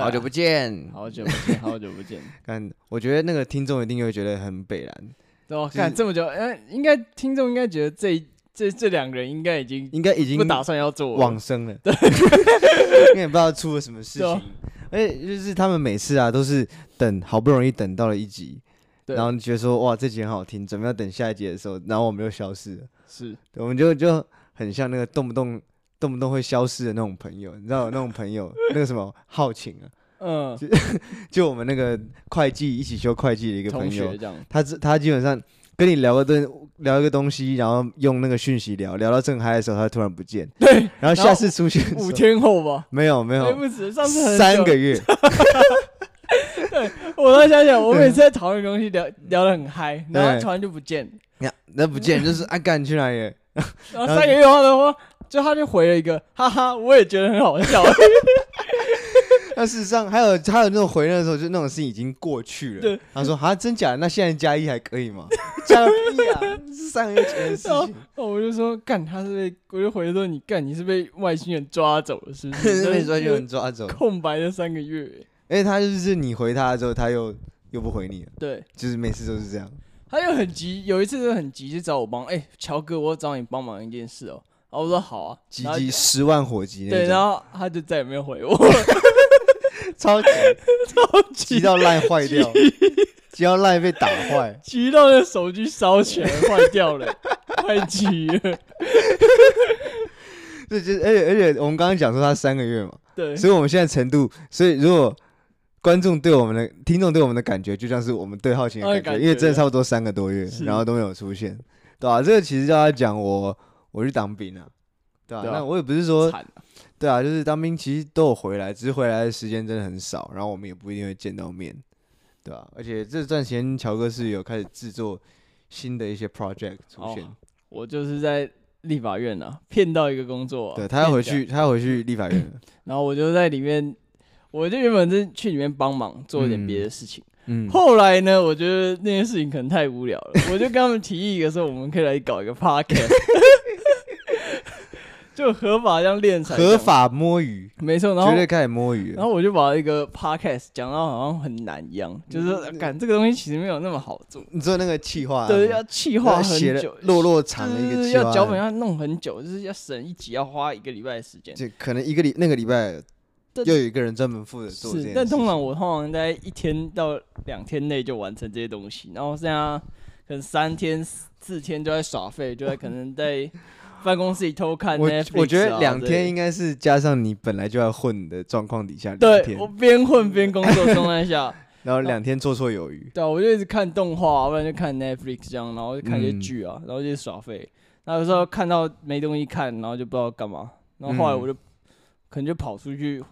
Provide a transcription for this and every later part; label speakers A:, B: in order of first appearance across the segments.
A: 好久不见，
B: 好久不见，好久不见。
A: 看，我觉得那个听众一定会觉得很北然，
B: 对吧？看这么久，呃，应该听众应该觉得这这这两个人应该已经
A: 应该已经
B: 不打算要做
A: 往生了，对，因为也不知道出了什么事情。而且就是他们每次啊，都是等好不容易等到了一集，然后你觉得说哇这集很好听，准备要等下一集的时候，然后我们又消失了，
B: 是，
A: 我们就就很像那个动不动。动不动会消失的那种朋友，你知道有那种朋友，那个什么浩晴啊，嗯，就就我们那个会计一起修会计的一个朋友，他他基本上跟你聊个东聊一个东西，然后用那个讯息聊聊到正嗨的时候，他突然不见，
B: 对，
A: 然后下次出现
B: 五天后吧，
A: 没有没有，
B: 上次
A: 三个月，
B: 对，我在想想，我每次在讨论东西聊聊得很嗨，然后突然就不见，
A: 呀，那不见就是啊干去哪里？
B: 然后三个月后的话。就他就回了一个，哈哈，我也觉得很好笑。
A: 那事实上还有还有那种回那的时候，就那种事情已经过去了。
B: 对，
A: 他说啊，真假的？那现在加一还可以吗？加个屁啊！是三个月前的事情。
B: 哦，我就说干，他是被我就回说你干，你是被外星人抓走了，是不是？
A: 被外星人抓走，
B: 空白的三个月。
A: 哎，他就是你回他之后，他又又不回你了。
B: 对，
A: 就是每次都是这样。
B: 他又很急，有一次就很急，就找我帮。哎，乔哥，我找你帮忙一件事哦。然后我说好啊，
A: 急急十万火急。
B: 对，然后他就再也没有回我，
A: 超级超级急到烂坏掉，急到烂被打坏，
B: 急到那手机烧起来坏掉了，太急了。
A: 对，就而且而且我们刚刚讲说他三个月嘛，
B: 对，
A: 所以我们现在程度，所以如果观众对我们的听众对我们的感觉，就像是我们对浩晴的感觉，因为真的差不多三个多月，然后都没有出现，对吧？这个其实叫他讲我。我去当兵啊，对啊，那我也不是说，对啊，就是当兵其实都有回来，只是回来的时间真的很少，然后我们也不一定会见到面，对啊？而且这段时间乔哥是有开始制作新的一些 project 出现。
B: 我就是在立法院啊，骗到一个工作，
A: 对，他要回去，他要回去立法院，
B: 然后我就在里面，我就原本是去里面帮忙做一点别的事情，嗯，后来呢，我觉得那件事情可能太无聊了，我就跟他们提议一个说，我们可以来搞一个 podcast。就合法这样练才
A: 合法摸鱼，
B: 没错，然后
A: 绝对开始摸鱼。
B: 然后我就把一个 podcast 讲到好像很难一样，嗯、就是感这个东西其实没有那么好做。
A: 你做那个企划，
B: 对，要企划很久，
A: 落落长的一个企划，
B: 要脚本要弄很久，就是要审一集要花一个礼拜的时间。
A: 就可能一个礼那个礼拜又有一个人专门负责做这件事。
B: 但通常我通常在一天到两天内就完成这些东西，然后剩下可能三天四天就在耍废，就在可能在。办公室里偷看
A: 我我觉得两天应该是加上你本来就要混的状况底下，
B: 对，我边混边工作状态下，
A: 然后两天绰绰有余。
B: 对，我就一直看动画，不然就看 Netflix 这样，然后就看一些剧啊，然后就耍废。然后有时候看到没东西看，然后就不知道干嘛。然后后来我就可能就跑出去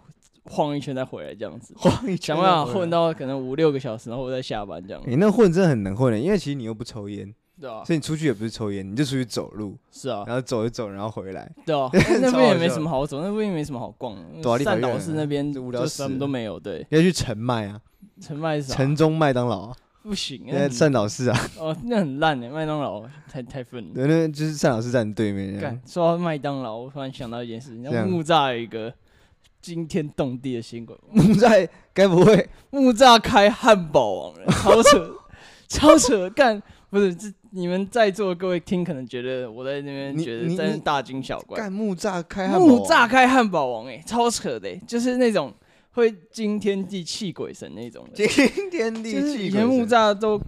B: 晃一圈再回来这样子，
A: 晃一圈，
B: 想办法混到可能五六个小时，然后我再下班这样。
A: 你那混真的很能混的，因为其实你又不抽烟。
B: 对啊，
A: 所以你出去也不是抽烟，你就出去走路。
B: 是啊，
A: 然后走一走，然后回来。
B: 对啊，那边也没什么好走，那边也没什么好逛。善导寺那边
A: 无聊
B: 什么都没有。对，
A: 要去陈麦啊？
B: 陈麦是啥？
A: 城中麦当劳啊？
B: 不行，
A: 那善导寺啊。
B: 哦，那很烂的麦当劳，太太粪了。
A: 对，那就是善导寺站对面。
B: 说到麦当劳，我突然想到一件事情，木栅有一个惊天动地的新闻。
A: 木栅该不会
B: 木栅开汉堡王了？超扯，超扯，干不是这。你们在座的各位听，可能觉得我在那边觉得真是大惊小怪。
A: 干木栅开汉堡王，
B: 木栅开汉堡王，哎，超扯的，就是那种会惊天地泣鬼神那种。
A: 惊天地泣鬼神。以
B: 前木栅都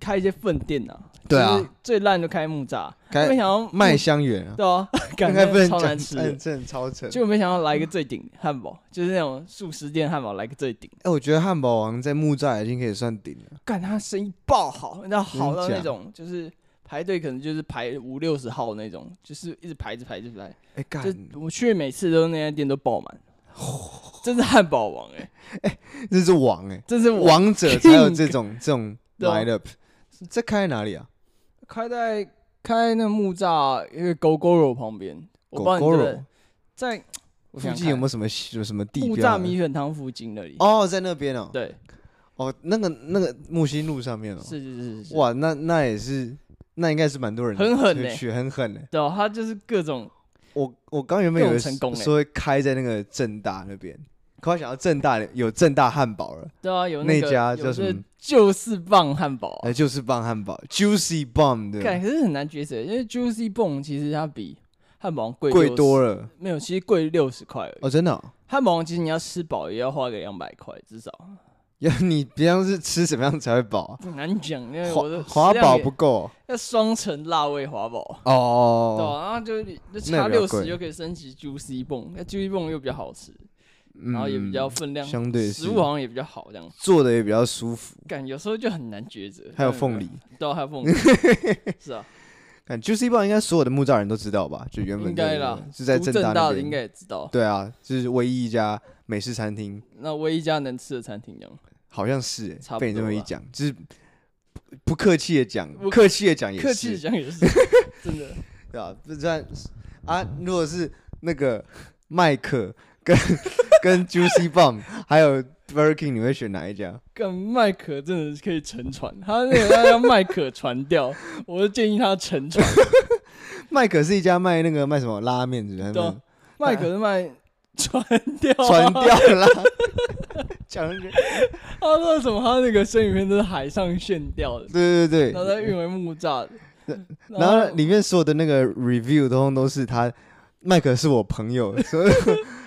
B: 开一些粪店呐。对啊，最烂就开木栅，没想到
A: 麦香园啊，
B: 对啊，感觉超难吃，
A: 真的超扯。
B: 结果没想到来一个最顶汉堡，就是那种素食店汉堡，来个最顶。
A: 哎，我觉得汉堡王在木栅已经可以算顶了。
B: 干他生意爆好，那好到那种，就是排队可能就是排五六十号那种，就是一直排着排着排。哎干，我去每次都那家店都爆满，真是汉堡王哎
A: 哎，这是王哎，
B: 这是
A: 王者才有这种 这种 line up。这开在哪里啊？
B: 开在开那个木栅一个 Gogoro 旁边，Gogoro 在
A: 附近有没有什么有什么地？
B: 木栅米粉汤附近那里
A: 哦，在那边哦。
B: 对，
A: 哦，那个那个木星路上面哦。
B: 是是是
A: 哇，那那也是，那应该是蛮多人
B: 很狠的，
A: 很狠的。
B: 对，他就是各种
A: 我我刚原本以为
B: 成功
A: 说会开在那个正大那边，可我想到正大有正大汉堡了。
B: 对啊，有那，
A: 那家叫什么？
B: 就是棒汉堡。
A: 哎，就是棒汉堡，Juicy Bomb 的。
B: 可是很难抉择，因为 Juicy Bomb 其实它比汉堡王贵
A: 贵多了。
B: 没有，其实贵六十块而已。
A: 哦，真的、哦。
B: 汉堡王其实你要吃饱也要花个两百块至少。
A: 要你平常是吃什么样才会饱、啊？
B: 很难讲，因为我的
A: 华堡不够，
B: 要双层辣味华堡
A: 哦，
B: 对、啊，然后就就差六十就可以升级 Juicy 蹦，那 Juicy 蹦又比较好吃，然后也比较分量，
A: 相对
B: 食物好像也比较好，这样
A: 做的也比较舒服。
B: 感有时候就很难抉择，
A: 还有凤梨，
B: 对，还有凤梨，是啊。
A: 感 Juicy 蹦应该所有的木栅人都知道吧？就原本应该啦，是在正大
B: 的应该也知道。
A: 对啊，就是唯一一家美式餐厅，
B: 那唯一一家能吃的餐厅这样。
A: 好像是、欸，被你这么一讲，就是不客气的讲，客气的讲也是，
B: 客气的讲也是，真的，
A: 对啊？不然啊，如果是那个麦可跟 跟 Juicy Bomb 还有 Burger King，你会选哪一家？
B: 跟麦可真的是可以沉船，他那个要让麦可传掉，我就建议他沉船。
A: 麦可是一家卖那个卖什么拉面的，
B: 对，麦可是卖。传掉，
A: 传掉啦。讲一句，
B: 他说什么？他那个生鱼片都是海上炫钓的，
A: 对对对，
B: 然后再运为木栅的。
A: 然后里面所有的那个 review 通通都是他，麦克是我朋友，所以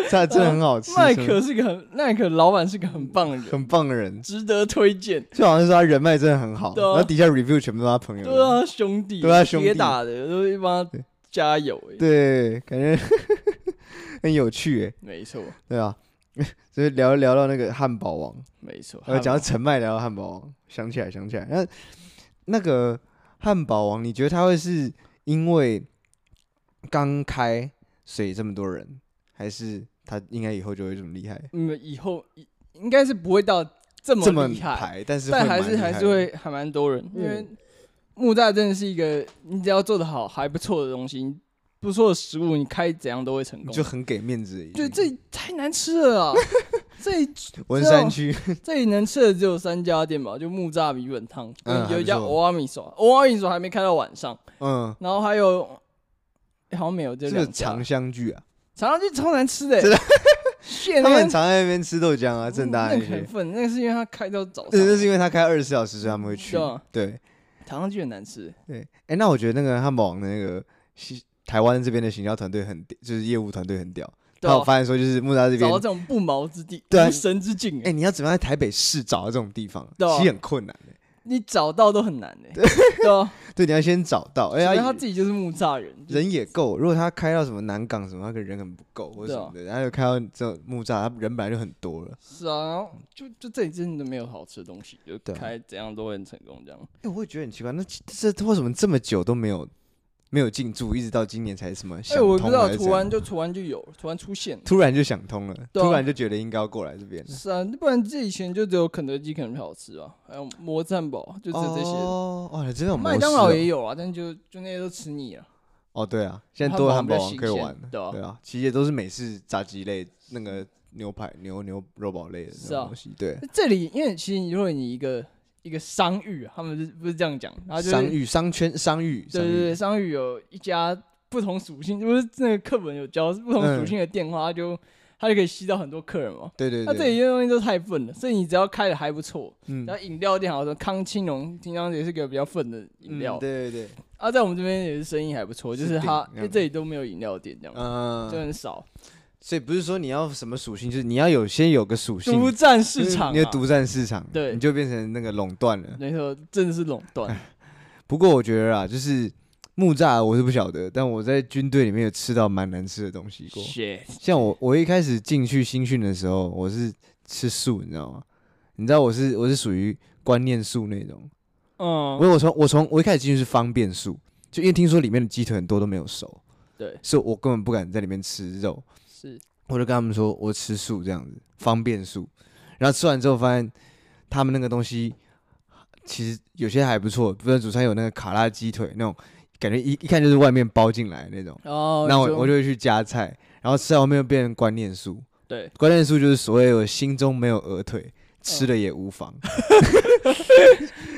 A: 他真的很好吃。
B: 麦克是个很，麦克老板是个很棒的人，
A: 很棒的人，
B: 值得推荐。
A: 就好像是他人脉真的很好，然后底下 review 全部都是他朋友，
B: 都是他兄弟，
A: 都是他兄弟。
B: 打的，都是帮他加油。
A: 对，感觉。很有趣哎，
B: 没错，
A: 对啊，所以聊聊到那个汉堡王，
B: 没错，
A: 呃讲到陈麦聊到汉堡王，想起来想起来，那那个汉堡王，你觉得他会是因为刚开所以这么多人，还是他应该以后就会这么厉害？
B: 嗯，以后应该是不会到这么厉害，
A: 但是
B: 但还是还是会还蛮多人，因为木栅真的是一个你只要做的好还不错的东西。不错的食物，你开怎样都会成功，
A: 就很给面子。
B: 对，这里太难吃了啊！这里
A: 文山区
B: 这里能吃的只有三家店吧，就木栅米粉汤，有一家欧阿米索，欧阿米索还没开到晚上。嗯，然后还有好像没有这两家。
A: 长香聚啊，
B: 长香聚超难吃的，
A: 他们常在那边吃豆浆啊，正大那
B: 些。那个是因为他开到早上，
A: 对，那是因为他开二十四小时，所以他们会去。对，
B: 长香聚很难吃。
A: 对，哎，那我觉得那个汉堡王的那个台湾这边的行销团队很，就是业务团队很屌。他有发现说，就是木栅这边
B: 找到这种不毛之地，对无神之境。
A: 哎，你要怎么样在台北市找到这种地方？其实很困难的。
B: 你找到都很难的。对
A: 对，你要先找到。哎呀，
B: 他自己就是木栅人，
A: 人也够。如果他开到什么南港什么，他可能人很不够或者什么的，然后又开到这木栅，他人本来就很多了。
B: 是啊，就就这里真的没有好吃的东西，就开怎样都会很成功这样。
A: 哎，我会觉得很奇怪，那这为什么这么久都没有？没有进驻，一直到今年才什么想通。哎，我不知道，
B: 突然就突然就有，突然出现，
A: 突然就想通了，突然就觉得应该要过来这边。
B: 是啊，不然这以前就只有肯德基可能比较好吃啊，还有摩斯汉堡，就只有这些。
A: 哦，哇，真的
B: 有麦当劳也有啊，但就就那些都吃腻了。
A: 哦，对啊，现在多了汉堡王可以玩了。对啊，其实也都是美式炸鸡类，那个牛排、牛牛肉堡类的那东西。对，
B: 这里因为其实如果你一个。一个商誉，他们是不是这样讲？然后就是
A: 商誉商圈商誉，
B: 对对对，商誉有一家不同属性，不是那个课本有教不同属性的电话，他就他就可以吸到很多客人嘛。
A: 对对对，
B: 那这里的东西都太笨了，所以你只要开的还不错，嗯，然后饮料店好像康青龙，经常也是个比较笨的饮料，
A: 对对对。
B: 啊，在我们这边也是生意还不错，就是他因为这里都没有饮料店这样，嗯，就很少。
A: 所以不是说你要什么属性，就是你要有先有个属性，
B: 独占市场，
A: 你的独占市场，对，你就变成那个垄断了。
B: 没错，真的是垄断。
A: 不过我觉得啊，就是木栅我是不晓得，但我在军队里面有吃到蛮难吃的东西过。像我，我一开始进去新训的时候，我是吃素，你知道吗？你知道我是我是属于观念素那种。嗯。因为我从我从我一开始进去是方便素，就因为听说里面的鸡腿很多都没有熟，对，所以我根本不敢在里面吃肉。是，我就跟他们说，我吃素这样子，方便素。然后吃完之后，发现他们那个东西其实有些还不错，比如主餐有那个卡拉鸡腿那种，感觉一一看就是外面包进来那种。哦。那我我就会去夹菜，然后吃到后面又变成观念素。对，观念素就是所谓我心中没有鹅腿，吃了也无妨。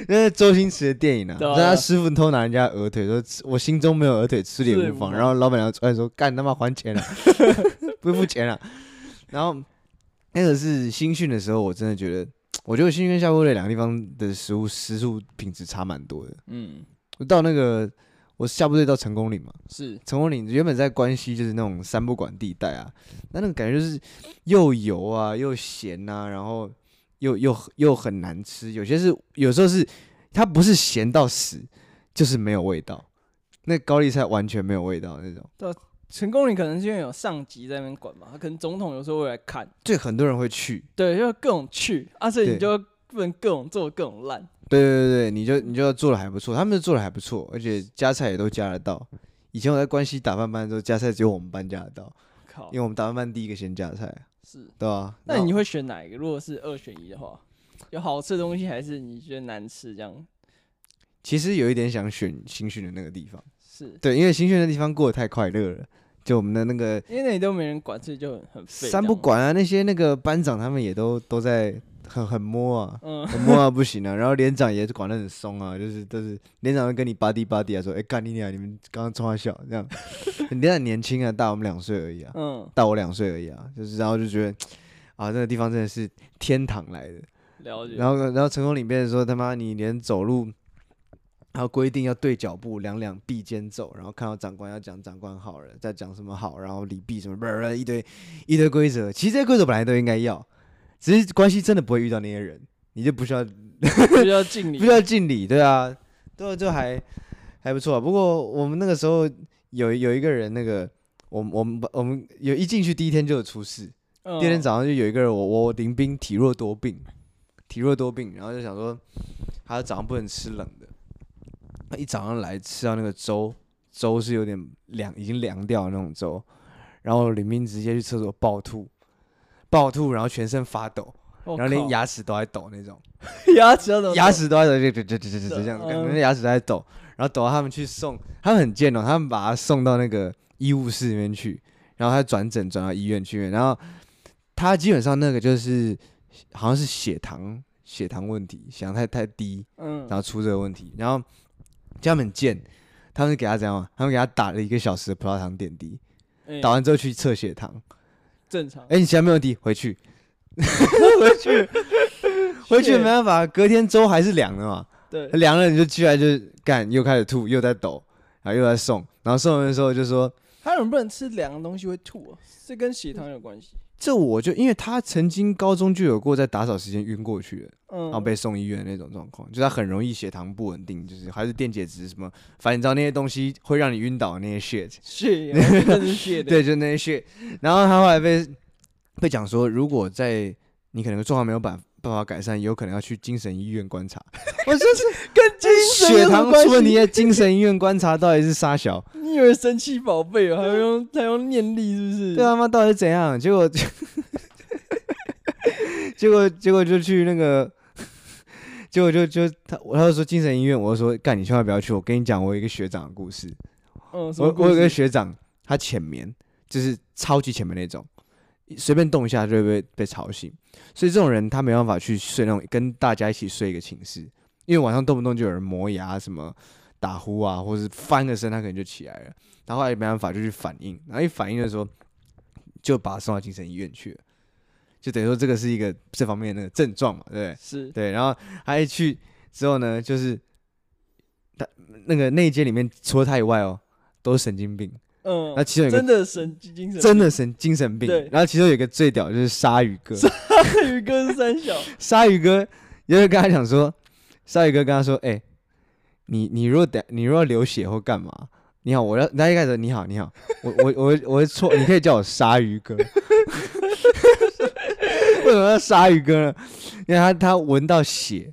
A: 那是周星驰的电影啊，让他师傅偷拿人家鹅腿，说我心中没有鹅腿，吃了也无妨。然后老板娘出来说：“干他妈还钱了，不付钱了。”然后那个是新训的时候，我真的觉得，我觉得新训跟下部队两个地方的食物食宿品质差蛮多的。嗯，我到那个。我下部队到成功岭嘛，是成功岭原本在关西就是那种三不管地带啊，那那个感觉就是又油啊又咸啊，然后又又又很难吃，有些是有时候是它不是咸到死，就是没有味道，那高丽菜完全没有味道那种。
B: 对，成功岭可能是因为有上级在那边管嘛，他可能总统有时候会来看，
A: 对，很多人会去，
B: 对，就各种去，啊，所以你就不能各种做各种烂。
A: 对对对，你就你就做的还不错，他们做的还不错，而且加菜也都加得到。以前我在关西打饭班的时候，加菜只有我们班加得到，靠，因为我们打饭班第一个先加菜，是，对吧？
B: 那你会选哪一个？如果是二选一的话，有好吃的东西还是你觉得难吃这样？
A: 其实有一点想选新训的那个地方，是对，因为新训的地方过得太快乐了，就我们的那个，
B: 因为那里都没人管，所以就很很废。
A: 三不管啊，那些那个班长他们也都都在。很很摸啊，很摸啊，不行啊。然后连长也是管得很松啊，就是都是连长会跟你巴蒂巴蒂啊，说，哎，干你俩，你们刚刚冲他笑这样。连长年轻啊，大我们两岁而已啊，嗯，大我两岁而已啊，就是然后就觉得啊，那个地方真的是天堂来的。了解。然后然后成功里面说他妈你连走路，还有规定要对脚步，两两臂肩走，然后看到长官要讲长官好了，再讲什么好，然后礼毕什么不是 一堆一堆规则。其实这些规则本来都应该要。只是关系真的不会遇到那些人，你就不需要
B: 不需要 敬礼，
A: 不需要敬礼，对啊，对，就还还不错。不过我们那个时候有有一个人，那个我们我们我们有一进去第一天就有出事，第二天早上就有一个人，我我林兵体弱多病，体弱多病，然后就想说他早上不能吃冷的，他一早上来吃到那个粥，粥是有点凉，已经凉掉的那种粥，然后领兵直接去厕所暴吐。暴吐，然后全身发抖，然后连牙齿都在抖那种，
B: 牙齿都
A: 牙齿都在抖，就就就就就这样子，感觉牙齿都在抖，然后抖到他们去送，他们很贱哦，他们把他送到那个医务室里面去，然后他转诊转到医院去，然后他基本上那个就是好像是血糖血糖问题，血糖太太低，嗯，然后出这个问题，然后他们很贱，他们给他怎样？他们给他打了一个小时的葡萄糖点滴，打完之后去测血糖。
B: 正常。
A: 哎、欸，你其他没问题，回去，回去，回去没办法，隔天粥还是凉的嘛。对，凉了你就起来就干，又开始吐，又在抖，然后又在送，然后送完的时候就说，
B: 他能不能吃凉的东西会吐啊？这跟血糖有关系。
A: 这我就因为他曾经高中就有过在打扫时间晕过去的，嗯，然后被送医院那种状况，就是他很容易血糖不稳定，就是还是电解质什么，反正你知道那些东西会让你晕倒那些 shit，shit，对，就那些 shit。然后他后来被被讲说，如果在你可能状况没有办办法改善，有可能要去精神医院观察。
B: 我就是跟精神
A: 血糖出问题，在精神医院观察到底是啥小？
B: 你以为神奇宝贝啊？还用还用念力是不是？
A: 对啊，妈到底是怎样？结果 结果结果就去那个，结果就就他他就说精神医院，我就说干，你千万不要去。我跟你讲，我有一个学长的故事。嗯，我我有一个学长，他浅眠，就是超级浅眠那种。随便动一下就会被被吵醒，所以这种人他没办法去睡那种跟大家一起睡一个寝室，因为晚上动不动就有人磨牙什么打呼啊，或者是翻个身他可能就起来了，他后后来没办法就去反应，然后一反应的时候就把他送到精神医院去了，就等于说这个是一个这方面的那个症状嘛，对不对？是对，然后他一去之后呢，就是他那个那一间里面除了他以外哦，都是神经病。
B: 嗯，
A: 那其中
B: 真的神精神，
A: 真的神精神病。对，然后其中有一个最屌就是鲨鱼哥，鲨
B: 鱼哥是三小，
A: 鲨鱼哥因为跟他讲说，鲨鱼哥跟他说，哎、欸，你你如果等你如果流血或干嘛，你好，我要那一开始你好你好，我我我我错，你可以叫我鲨鱼哥。为什么要鲨鱼哥呢？因为他他闻到血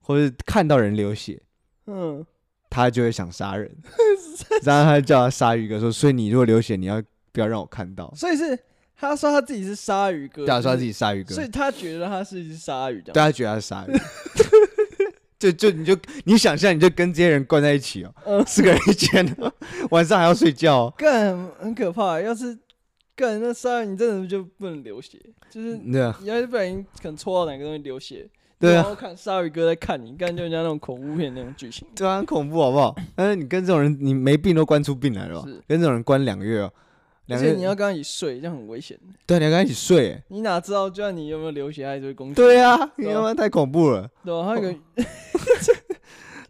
A: 或者看到人流血，嗯。他就会想杀人，然后他就叫他鲨鱼哥说：“所以你如果流血，你要不要让我看到？”
B: 所以是他说他自己是鲨鱼哥，
A: 对，他说他自己鲨鱼哥，
B: 所以他觉得他是一只鲨鱼，
A: 对，他觉得他是鲨鱼，就就你就你想象，你就跟这些人关在一起哦，四个人一间，晚上还要睡觉，
B: 更很可怕。要是干那鲨鱼，你真的就不能流血，就是你要是不小心可能戳到哪个东西流血，
A: 对啊。
B: 然后看鲨鱼哥在看你，看就人家那种恐怖片那种剧情，
A: 对啊，很恐怖好不好？但是你跟这种人，你没病都关出病来了吧，
B: 是。
A: 跟这种人关两个月哦，两个月。
B: 而且你要跟他一起睡，这样很危险。
A: 对，你要跟他一起睡，哎，
B: 你哪知道，就算你有没有流血，他还是会攻击。
A: 对啊，你他妈太恐怖了，
B: 对啊，还有一个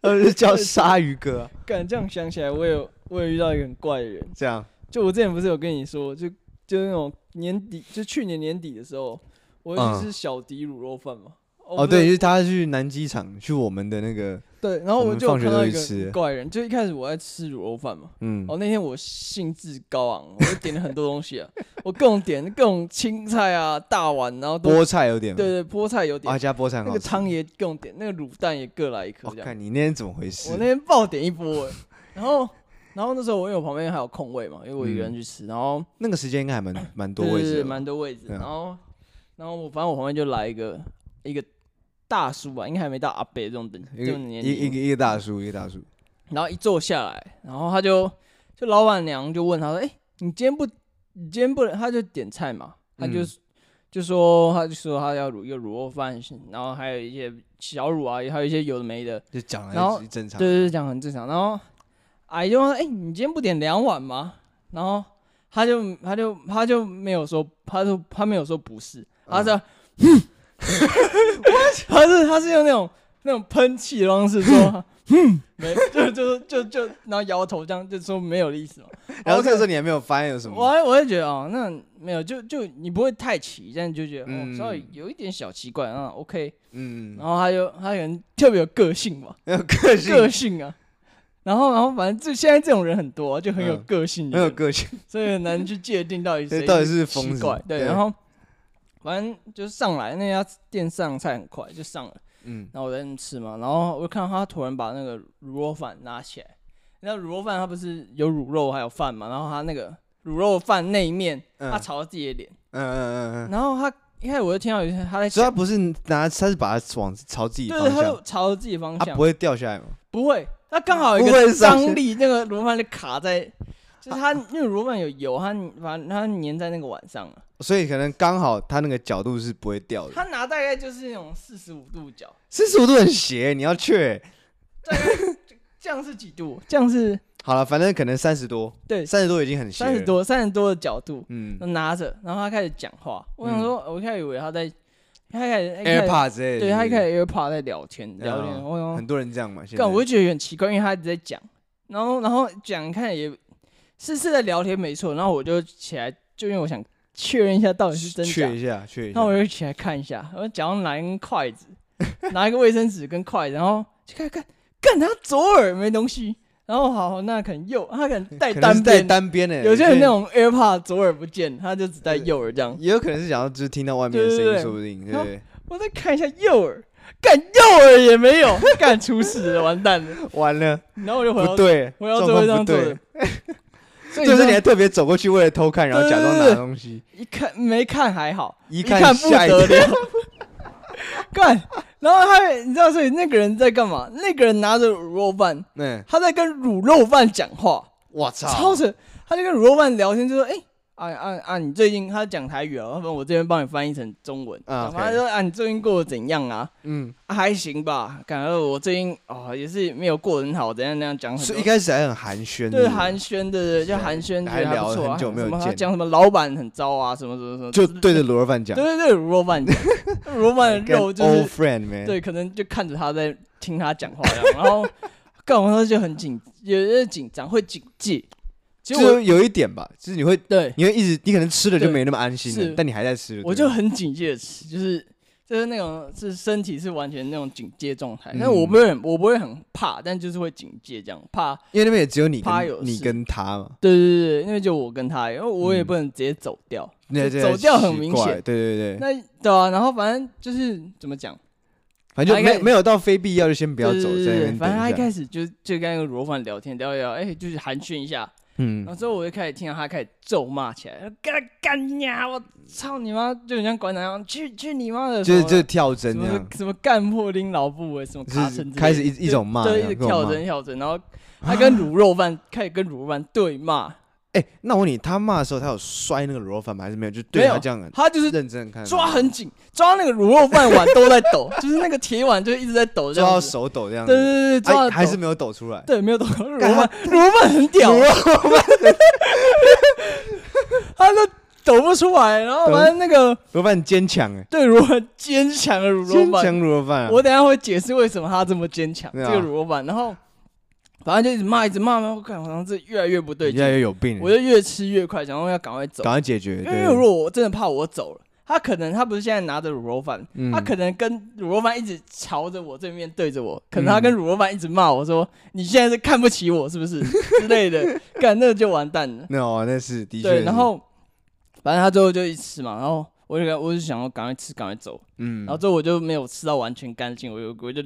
A: 呃，是叫鲨鱼哥。啊，
B: 干这样想起来，我有我有遇到一个很怪的人，
A: 这样，
B: 就我之前不是有跟你说，就就那种年底，就去年年底的时候，我去吃小迪卤肉饭嘛。
A: 哦，对，就是他去南机场去我们的那个，
B: 对，然后我
A: 们放学
B: 看到一个怪人，就一开始我在吃卤肉饭嘛，
A: 嗯，
B: 哦，那天我兴致高昂，我就点了很多东西啊，我各种点各种青菜啊，大碗，然后
A: 菠菜有点，
B: 对对，菠菜有点。
A: 啊，，加菠菜
B: 那
A: 个，
B: 汤也各种点，那个卤蛋也各来一颗
A: 我。看你那天怎么回事？
B: 我那？天爆点一波欸，然后然后那时候我因为我旁边还有空位嘛，因为我一个人去吃，然后
A: 那个时间应该还蛮蛮多位置
B: 蛮多位置，然后然后我反正我旁边就来一个一个大叔吧，应该还没到阿伯这种等
A: 一个
B: 这种年龄，
A: 一一个一个大叔，一个大叔，
B: 然后一坐下来，然后他就就老板娘就问他说：“哎，你今天不你今天不能？”他就点菜嘛，他就
A: 嗯
B: 就说他就说他要卤一个卤肉饭，然后还有一些小卤啊，还有一些有的没的。
A: 就讲
B: 然后
A: 了正常，
B: 对对对，讲很正常。然后阿姨就说：“哎、你今天不点两碗吗？”然后他就他就他就没有说，他就他没有说不是，他说，他是他是用那种那种喷气的方式说，嗯，没，就就就就然后摇头这样，就说没有的意思嘛。
A: 然后这个时候你还没有发现有什么
B: 我
A: 么？
B: 还我会觉得哦，那没有，就就你不会太奇，但你就觉得哦，
A: 嗯
B: 稍微有一点小奇怪啊，OK。
A: 嗯，
B: 然后他就他可能特别有个性嘛。
A: 很有个性，
B: 个性啊。然后，然后反正这现在这种人很多、啊，就很有
A: 嗯
B: 个性的人，
A: 很有个性，
B: 所以很难去界定到底谁
A: 对到底是疯子
B: 奇怪。对，
A: 对
B: 然后反正就是上来那家店上菜很快就上了，
A: 嗯，
B: 然后我在那吃嘛，然后我就看到他突然把那个卤肉饭拿起来，那卤肉饭它不是有卤肉还有饭嘛，然后他那个卤肉饭那一面，
A: 嗯。
B: 他朝着自己的脸，
A: 嗯嗯嗯嗯，
B: 然后他一开始我就听到有一些他在想，
A: 所以他不是拿，他是把它往朝自己
B: 对，
A: 方
B: 他就，朝着自己的方向。
A: 他不，会掉下来吗？
B: 不会，它刚好有一
A: 不会
B: 个
A: 上去
B: 张力，那个卤饭就卡在，就是它那个卤饭有油，它把它粘在那个碗上了。
A: 所以可能刚好他那个角度是不会掉的。
B: 他拿大概就是那种四十五度角，
A: 四十五度很斜，你要去。
B: 大概这样是几度？这样是
A: 好了，反正可能三十多，
B: 对
A: 三十多已经很斜。
B: 三十，多三十多的角度，
A: 嗯
B: 拿着，然后他开始讲话。我想说，我一开始以为他在，他开始一开始
A: ，AirPod 之类的。
B: 对他一开
A: 始
B: 始 AirPod 在聊天聊天，我想
A: 很多人这样嘛。现在
B: 干，我就觉得很奇怪，因为他一直在讲，然后然后讲看也是是在聊天没错，然后我就起来，就因为我想确认一下到底是真假
A: 确，一下，确一下
B: 然后。我就起来看一下，我假装拿一根筷子，拿一个卫生纸跟筷子，然后去看看，干他左耳没东西，然后好，那可能右，他可能戴
A: 单戴
B: 边，
A: 单边的，
B: 有些人那种 AirPod 左耳不见，他就只戴右耳这样。
A: 也有可能是想要就是听到外面的声音，说不定。
B: 我再看一下右耳，干右耳也没有，干出事了，完蛋了。
A: 完了，
B: 然后我就回到
A: 不对，
B: 回到座位
A: 状况不对
B: 上坐着，所以
A: 就是你还特别走过去为了偷看，然后假装拿东西，
B: 一看没看还好，
A: 一
B: 一看不。得了，干。然后他，你知道，所以那个人在干嘛？那个人拿着卤肉饭，
A: 嗯，
B: 他在跟卤肉饭讲话，
A: 我操，
B: 超神。他就跟卤肉饭聊天，就说：“哎、啊啊啊，你最近他讲台语啊，要不然我这边帮你翻译成中文。
A: 啊
B: 反正
A: OK
B: 说啊，你最近过得怎样啊？
A: 嗯，
B: 啊还行吧。感觉我最近哦也是没有过得很好，怎样怎样讲很
A: 所以一
B: 多。
A: 开始还很寒暄，对
B: 寒暄的，对就寒暄，还
A: 聊
B: 不错啊。
A: 很久没有见
B: 讲什么老板很糟啊，什么什么什么，
A: 就对着卤肉饭讲，
B: 对对对，卤肉饭讲，卤肉饭的肉就
A: old
B: 是
A: friend man，
B: 对，可能就看着他在听他讲话然后干完他就很紧，有点紧张，会警戒。其
A: 实有一点吧，就是你会
B: 对。
A: 你会一直，你可能吃了就没那么安心了，但你还在吃，
B: 我就很警戒的吃，就是就是那种是身体是完全那种警戒状态，
A: 嗯。
B: 但我不会很我不会很怕，但就是会警戒这样，怕。
A: 因为那边也只有你
B: 怕有
A: 你跟他嘛，
B: 对对对对，因为就我跟他，因为我也
A: 嗯
B: 不能直接走掉，
A: 那这
B: 走掉很明显。
A: 对对对，
B: 那对啊，然后反正就是怎么讲，
A: 反正就没没有到非必要就先不要走，
B: 对对
A: 在那
B: 对对反正他一。开始就就跟那个罗范聊天聊一聊，哎、就是寒暄一下，
A: 嗯
B: 然后之后我就开始听到他开始咒骂起来，干干你啊！我操你妈！就很像馆长一样，去去你妈的！
A: 就是就是跳针
B: 什
A: 么，
B: 什么干破拎老布哎，什么卡
A: 开始一一
B: 种
A: 骂对，
B: 一直跳针跳针，然后他跟卤肉饭开始跟卤肉饭对骂，
A: 哎，那我问你，他骂的时候，他有摔那个卤肉饭吗？还是没有？就对他这样，
B: 他就是
A: 认真看，
B: 抓很紧，抓那个卤肉饭碗都在抖，就是那个铁碗就一直在抖，
A: 抓到手抖这样子。
B: 对对对，抓
A: 还是没有抖出来。
B: 对，没有抖。卤肉饭，卤肉饭很屌，他都抖不出来，然后反正那个
A: 卤肉饭很坚强哎，
B: 对，卤肉饭坚强的卤肉饭，
A: 坚强卤肉饭。
B: 我等下会解释为什么他这么坚强，这个卤肉饭，然后。反正就一直骂，一直骂，然后我看好像是越来越不对劲，
A: 越来越有病。
B: 我就越吃越快，想说要赶快走，
A: 赶快解决。
B: 因为如果我真的怕我走了，他可能他不是现在拿着卤肉饭，他可能跟卤肉饭一直朝着我这面对着我，可能他跟卤肉饭一直骂我说：“你现在是看不起我是不是？” 之类的，干那就完蛋了。
A: 那是的确。
B: 对，然后反正他最后就一吃嘛，然后我就我就想要赶快吃，赶快走。嗯，然后最后我就没有吃到完全干净，我就我就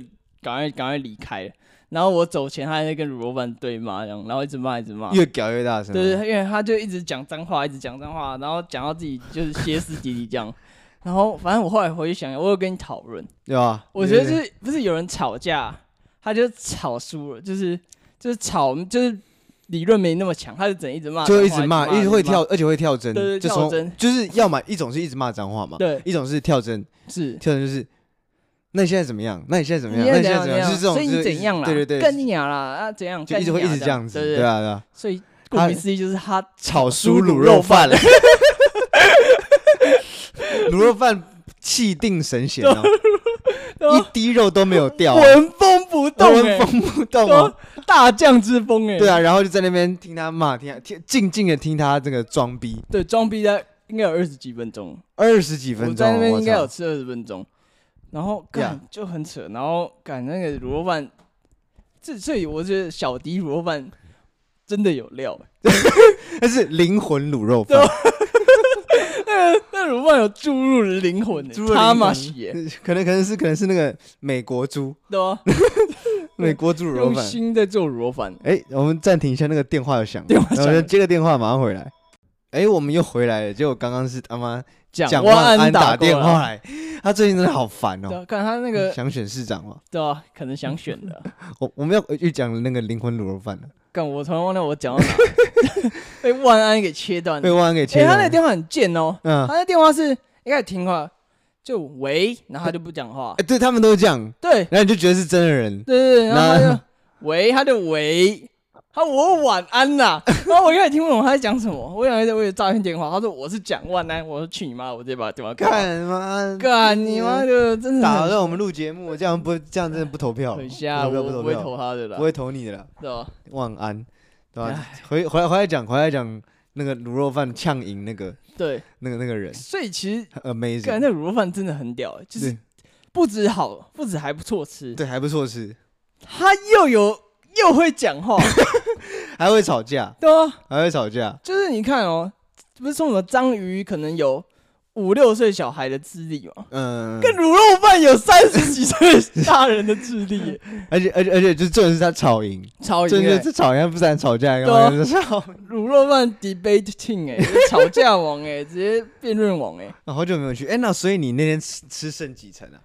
B: 赶快赶快离开了。然后我走前，他还在跟卤肉饭对骂，这样，然后一直骂，一直骂，
A: 越搞越大声。
B: 对对，因为他就一直讲脏话，一直讲脏话，然后讲到自己就是歇斯底里这样。然后反正我后来回去想，我有跟你讨论，
A: 有啊。
B: 我觉得就是不是有人吵架，他就吵输了，就是就是吵，就是理论没那么强，他就整一直骂，
A: 就一直骂，一直会跳，而且会跳针，
B: 对对，跳针，
A: 就是要么一种是一直骂脏话嘛，
B: 对，
A: 一种是跳针，
B: 是
A: 跳针就是。那你现在怎么样？那你现在怎么样？那你现在怎么样？是这种，
B: 所以你怎样了？
A: 对对对，
B: 更鸟了啊？怎样？
A: 就一直会一直这样子，对啊对啊。
B: 所以顾名思义就是他
A: 炒酥卤肉饭了，卤肉饭气定神闲哦，一滴肉都没有掉，
B: 纹风不动，
A: 纹风不动哦，
B: 大将之风哎。
A: 对啊，然后就在那边听他骂，听他听静静的听他这个装逼。
B: 对，装逼的应该有二十几分钟，
A: 二十几分钟，我
B: 在那边应该有吃二十分钟。然后干就很扯，然后干那个卤肉饭，这所以我觉得小迪卤肉饭真的有料，
A: 那是灵魂卤肉饭，
B: 那那卤肉饭有注入灵魂，他妈血，
A: 可能可能是可能是那个美国猪，对吧？美国猪卤肉饭，
B: 心在做卤肉饭。
A: 哎，我们暂停一下，那个电话要响，电话响，接个电话，马上回来。哎，我们又回来了，结果刚刚是他妈。蒋万安打电话来，他最近真的好烦哦。
B: 看他那个
A: 想选市长哦？
B: 对啊，可能想选的。
A: 我我们要又讲那个灵魂卤肉饭了。
B: 干，我突然忘了我讲到哪，被万安给切断了。
A: 被万安给切断。
B: 他那个电话很贱哦。嗯。他那电话是一开始听话就喂，然后他就不讲话。
A: 哎，对他们都这样。
B: 对。
A: 然后你就觉得是真的人。
B: 对对对。然后他就喂，他就喂。他我晚安呐，然后我一开始听不懂他在讲什么，我以为我有诈骗电话。他说我是蒋万安，我说去你妈，我直接把电话
A: 干嘛
B: 干你妈的，真的
A: 打断我们录节目，这样不这样真的不投票，
B: 等一下我不会投他的啦，
A: 不会投你的啦，
B: 对吧？
A: 万安，对吧？回回来回来讲回来讲那个卤肉饭呛赢那个对。那个那个人，
B: 所以其实
A: amazing，
B: 那卤肉饭真的很屌，就是不止好，不止还不错吃，
A: 对还不错吃，
B: 他又有。又会讲话，
A: 还会吵架，
B: 对啊，
A: 还会吵架。
B: 就是你看哦，不是说什么章鱼可能有五六岁小孩的智力吗？嗯，跟卤肉饭有三十几岁大人的智力，
A: 而且而且而且，就重点是他吵赢，
B: 吵赢，
A: 这吵赢不是在吵架，干嘛？吵
B: 卤肉饭 debate king 哎，吵架王哎，直接辩论王哎。
A: 好久没有去，哎，那所以你那天吃吃剩几层啊？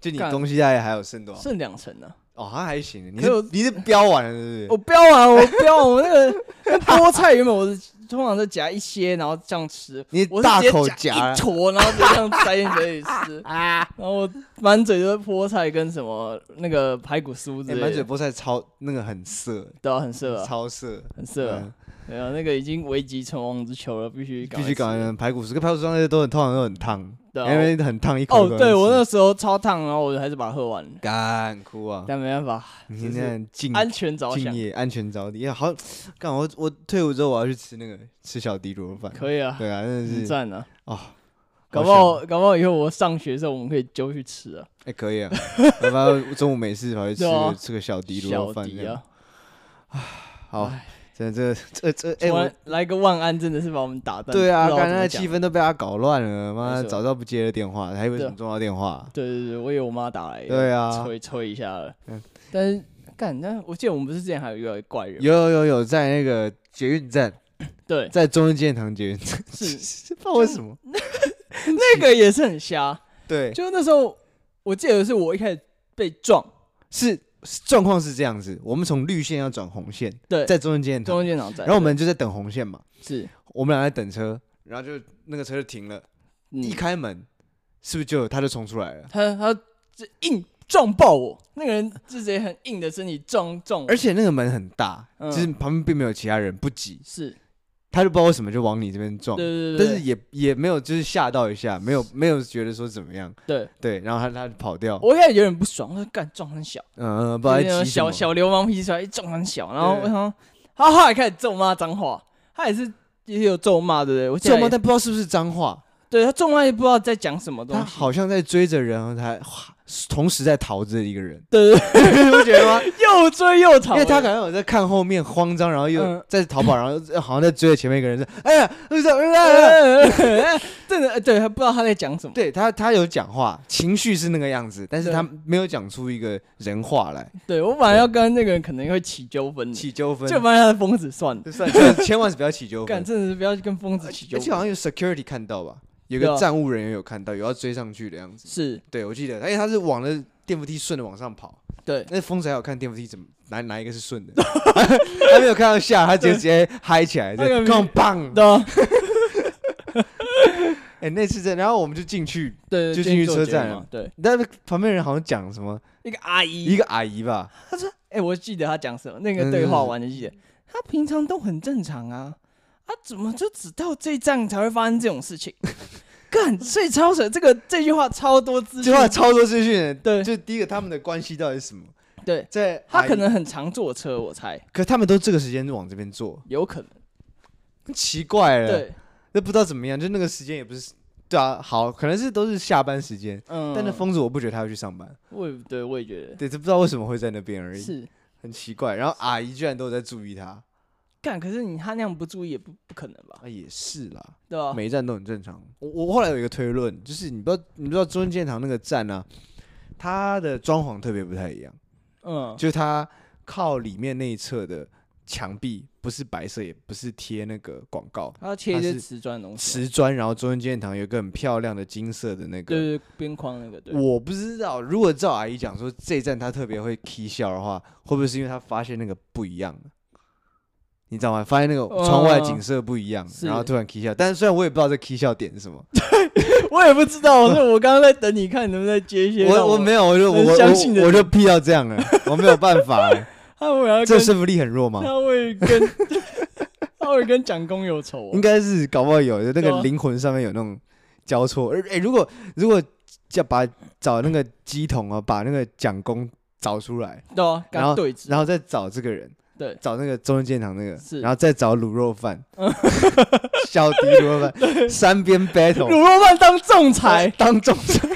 A: 就你东西大概还有剩多少？
B: 剩两层呢。
A: 哦，他还行，你是你是标完了是不是？
B: 我标完，我标完，我那个菠菜原本我是通常是夹一些，然后这样吃。
A: 你大口夹
B: 一坨，然后就这样塞进嘴里吃 啊，然后我满嘴都是菠菜跟什么那个排骨酥之类的。
A: 满嘴菠菜超那个很涩，
B: 对啊，很涩，
A: 超涩，
B: 很涩。对啊，那个已经危及存亡之秋了，必须
A: 必须搞排骨酥，跟排骨酥那些都很通常都很烫。因为很烫一口。
B: 哦，对我那时候超烫，然后我还是把它喝完。
A: 干哭啊！
B: 但没办法，
A: 你现在敬
B: 安全着想，
A: 安全着地。好，干我我退伍之后我要去吃那个吃小迪卤肉饭。
B: 可以啊，
A: 对啊，真的是
B: 赞啊！哦，搞不好搞不好以后我上学的时候我们可以揪去吃啊。
A: 哎，可以啊，要不然中午没事跑去吃吃个小迪卤肉饭这样。啊，好。这这这哎，我
B: 来个万安，真的是把我们打断。
A: 对啊，刚才气氛都被他搞乱了。妈，早知道不接了电话，还以为什么重要电话？
B: 对对对，我以为我妈打来，
A: 对啊，
B: 催催一下了。嗯但是干，那我记得我们不是之前还有一个怪人？
A: 有有有有，在那个捷运站，
B: 对，
A: 在中正纪念堂捷运站，是不知道为什么，
B: 那个也是很瞎。
A: 对，
B: 就那时候，我记得是我一开始被撞，
A: 是状况是这样子，我们从绿线要转红线，
B: 对，
A: 在中正纪念堂，
B: 中正纪念堂在，
A: 然后我们就在等红线嘛，
B: 是
A: 我们俩在等车，然后就那个车就停了，嗯、一开门是不是就他就冲出来了？
B: 他他这硬撞爆我，那个人自己很硬的身体撞撞，
A: 而且那个门很大，就、嗯、是旁边并没有其他人，不挤，
B: 是。
A: 他就不知道为什么就往你这边撞，
B: 对对对，
A: 但是也也没有就是吓到一下，没有没有觉得说怎么样，
B: 对。对，
A: 然后他他就跑掉，
B: 我开始有点不爽，我说干撞很小，
A: 嗯嗯，不好意思，
B: 小小流氓脾气出来，一撞很小，然后我想他后来开始咒骂脏话，他也是也有咒骂，对不对？我
A: 咒骂，但不知道是不是脏话，
B: 对他咒骂也不知道在讲什么东西，他
A: 好像在追着人，他同时在逃着一个人，
B: 对对对，你不觉得吗？又追又逃，
A: 因为他可能有在看后面，慌张，然后又在逃跑，然后 好像在追着前面一个人。哎呀？
B: 真的，对，他不知道他在讲什么。
A: 对他，他有讲话，情绪是那个样子，但是他没有讲出一个人话来。
B: 对我本来要跟那个人可能会起纠纷，
A: 起纠纷，
B: 就发现他是疯子，算了，
A: 算了，千万是不要起纠纷，
B: 干，真的是不要跟疯子起纠纷。
A: 而且好像有 security 看到吧，有个站务人员有看到，有要追上去的样子。
B: 是，对
A: 我记得，而且他是往了。电扶梯顺着往上跑，
B: 对，
A: 那疯子还有看电扶梯怎么哪哪一个是顺的，他没有看到下，他直接直接嗨起来，这样棒的。哎，那次在，然后我们就进去，
B: 对，
A: 就进去车站。了，
B: 对。
A: 但是旁边人好像讲什么，
B: 一个阿姨，
A: 一个阿姨吧，
B: 他说：“哎，我记得他讲什么，那个对话完就记得，他平常都很正常啊，他怎么就只到这一站才会发生这种事情？” 干，所以超扯，这个这句话超多
A: 资讯，话超多资讯。
B: 对，
A: 就第一个他们的关系到底是什么？
B: 对，
A: 在
B: 他可能很常坐车，我猜。
A: 可他们都这个时间往这边坐，
B: 有可能。
A: 奇怪了，
B: 对，
A: 那不知道怎么样，就那个时间也不是，对啊，好，可能是都是下班时间。嗯。但那疯子我不觉得他要去上班。
B: 我也对，我也觉得。
A: 对，就不知道为什么会在那边而已。
B: 是。
A: 很奇怪，然后阿姨居然都在注意他。
B: 干，可是你他那样不注意也不不可能吧？
A: 啊，也是啦，
B: 对啊，
A: 每一站都很正常。我我后来有一个推论，就是你不知道你不知道中正纪念堂那个站呢、啊，它的装潢特别不太一样。嗯，就是它靠里面那一侧的墙壁不是白色，也不是贴那个广告，
B: 它贴一些瓷砖东西。
A: 瓷砖，然后中正纪念堂有一个很漂亮的金色的那个，
B: 对对，边框那个。对，
A: 我不知道，如果赵阿姨讲说这一站她特别会 k 笑的话，会不会是因为她发现那个不一样？你知道吗？发现那个窗外景色不一样，嗯、然后突然 k 笑。但是虽然我也不知道这 k 笑点是什么，
B: 我也不知道。所以我刚刚在等你看你，能不能再接一些。
A: 我我没有，我就我我我就 P 到这样了，我没有办法。
B: 他会要
A: 这说服力很弱吗？
B: 他会跟他会跟蒋公有仇、啊？
A: 应该是搞不好有，那个灵魂上面有那种交错。而哎、欸，如果如果叫把找那个鸡桶啊，把那个蒋公找出来，
B: 对啊，
A: 然后然后再找这个人。
B: 对，
A: 找那个中正建堂那个，
B: 是，
A: 然后再找卤肉饭，小迪卤肉饭，三边 battle，
B: 卤肉饭当仲裁，
A: 当仲裁，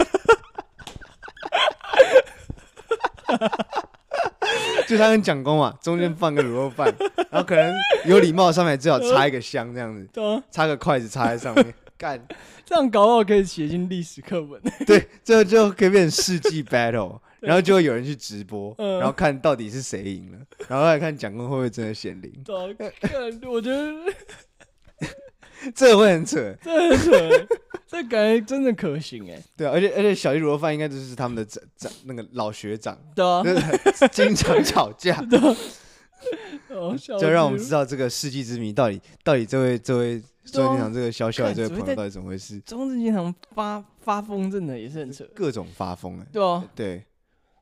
A: 就他跟蒋公嘛，中间放个卤肉饭，然后可能有礼貌，上面最好插一个香这样子，插个筷子插在上面，干，
B: 这样搞不好可以写进历史课本，
A: 对，最后就可以变成世纪 battle。然后就会有人去直播，嗯、然后看到底是谁赢了，然后来看蒋公会不会真的显灵。
B: 我觉得
A: 这个会很扯，
B: 这很扯，这感觉真的可行哎。
A: 对啊，而且而且小弟卤肉饭应该就是他们的长长那个老学长，
B: 对啊，
A: 经常吵架，就让我们知道这个世纪之谜到底到底这位这位中正纪念堂这个小小的这位朋友到底怎么回事？
B: 中正纪念堂发发疯真的也是很扯，
A: 各种发疯哎，
B: 对啊，
A: 对。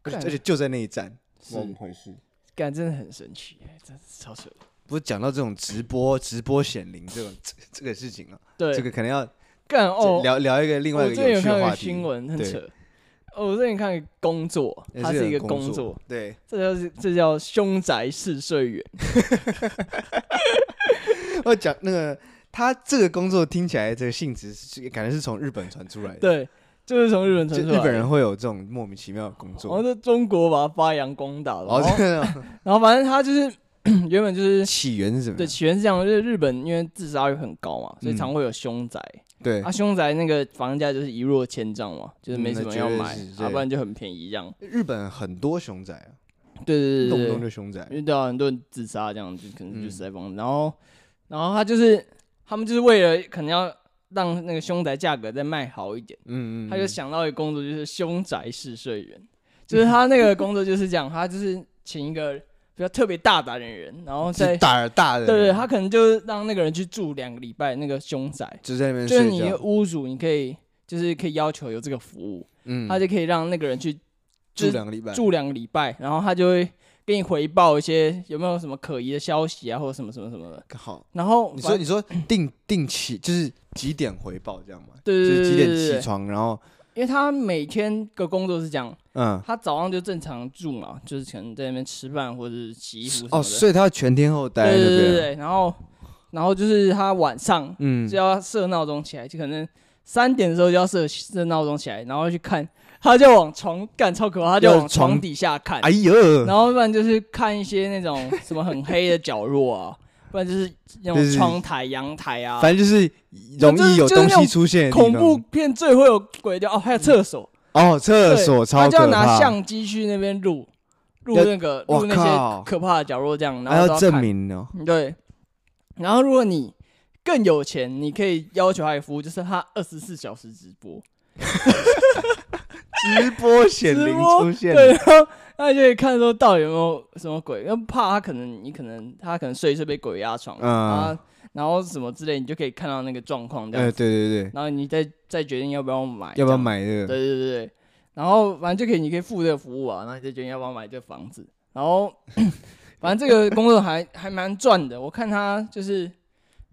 A: 而且就在那一站，怎么回事？
B: 感真的很神奇，哎，真是超扯。
A: 不是讲到这种直播、直播显灵这种这个事情啊？
B: 对，
A: 这个可能要
B: 干哦。
A: 聊聊一个另外一个有趣的话题。
B: 新闻很扯。哦，我最近看工作，它是一个工作，
A: 对，
B: 这叫这叫凶宅试睡员。
A: 我讲那个他这个工作听起来这个性质是感觉是从日本传出来的。
B: 对。就是从日本传出来，
A: 日本人会有这种莫名其妙的工作，
B: 然后在中国把它发扬光大了。然后反正他就是 原本就是
A: 起源是什么？
B: 对，起源是这样，就是日本因为自杀率很高嘛，所以常会有凶宅。
A: 对，
B: 啊，凶宅那个房价就是一落千丈嘛，就是没什么要买，啊不然就很便宜这样。
A: 日本很多凶宅啊，
B: 对对对，
A: 动不动就凶宅，
B: 因为对啊，很多人自杀这样，就可能就死在房子。然后，然后他就是他们就是为了可能要。让那个凶宅价格再卖好一点，嗯嗯，他就想到一个工作，就是凶宅试睡员，就是他那个工作就是这样，他就是请一个比较特别大胆的人，然后再
A: 胆儿大的，
B: 对对，他可能就让那个人去住两个礼拜那个凶宅，
A: 就在那边，
B: 就是你的屋主，你可以就是可以要求有这个服务，嗯，他就可以让那个人去
A: 住两个礼拜，
B: 住两个礼拜，然后他就会。给你回报一些有没有什么可疑的消息啊，或者什么什么什么的。
A: 好，
B: 然后
A: 你说你说定 定期就是几点回报这样吗？
B: 对对对，
A: 就是几点起床，然后
B: 因为他每天的工作是这样，嗯，他早上就正常住嘛，就是可能在那边吃饭或者是洗衣服
A: 哦，所以他全天候待在那边。
B: 对对对，然后然后就是他晚上嗯就要设闹钟起来，就可能三点的时候就要设设闹钟起来，然后去看。他就往床干超可怕，他就往床底下看，哎呦，然后不然就是看一些那种什么很黑的角落啊，不然就是那种窗台、阳台啊，
A: 反正就是容易有东西出现。
B: 恐怖片最会有鬼掉哦，还有厕所
A: 哦，厕所超可怕。他
B: 就要拿相机去那边录录那个录那些可怕的角落，这样然
A: 后证明哦。
B: 对，然后如果你更有钱，你可以要求他的服务，就是他二十四小时直播。
A: 直播显灵出现，
B: 对，然后他就可以看说到底有没有什么鬼，因为怕他可能你可能他可能睡一睡被鬼压床，啊，然后什么之类，你就可以看到那个状况这样。
A: 对对对，
B: 然后你再再决定要不要买，
A: 要不要买这个？
B: 对对对对，然后反正就可以，你可以付这个服务啊，然后你再决定要不要买这个房子。然后 反正这个工作还还蛮赚的，我看他就是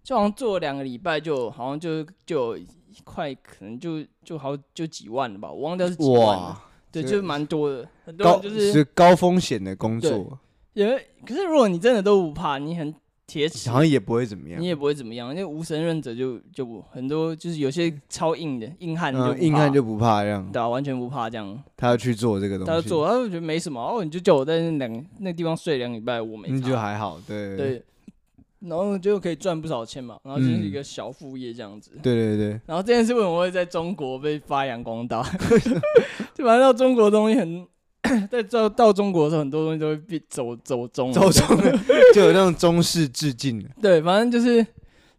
B: 就好像做两个礼拜就好像就就。一块可能就就好就几万了吧，我忘掉是几万了。对，就蛮多的，很多人就是
A: 是高风险的工作。
B: 因为可是如果你真的都不怕，你很铁齿，
A: 好像也不会怎么样。
B: 你也不会怎么样，因为无神论者就就不很多，就是有些超硬的硬汉就
A: 硬汉就不怕这样，
B: 对啊，完全不怕这样。
A: 他要去做这个东西，
B: 他要做，他就觉得没什么哦，你就叫我在那两那地方睡两礼拜，我没。
A: 那就还好，对
B: 对。然后就可以赚不少钱嘛，然后就是一个小副业这样子。
A: 对对对。
B: 然后这件事为什么会在中国被发扬光大？就反正到中国东西很，在到到中国的时候，很多东西都会变走走中，
A: 走中，就有那种中式致敬。
B: 对，反正就是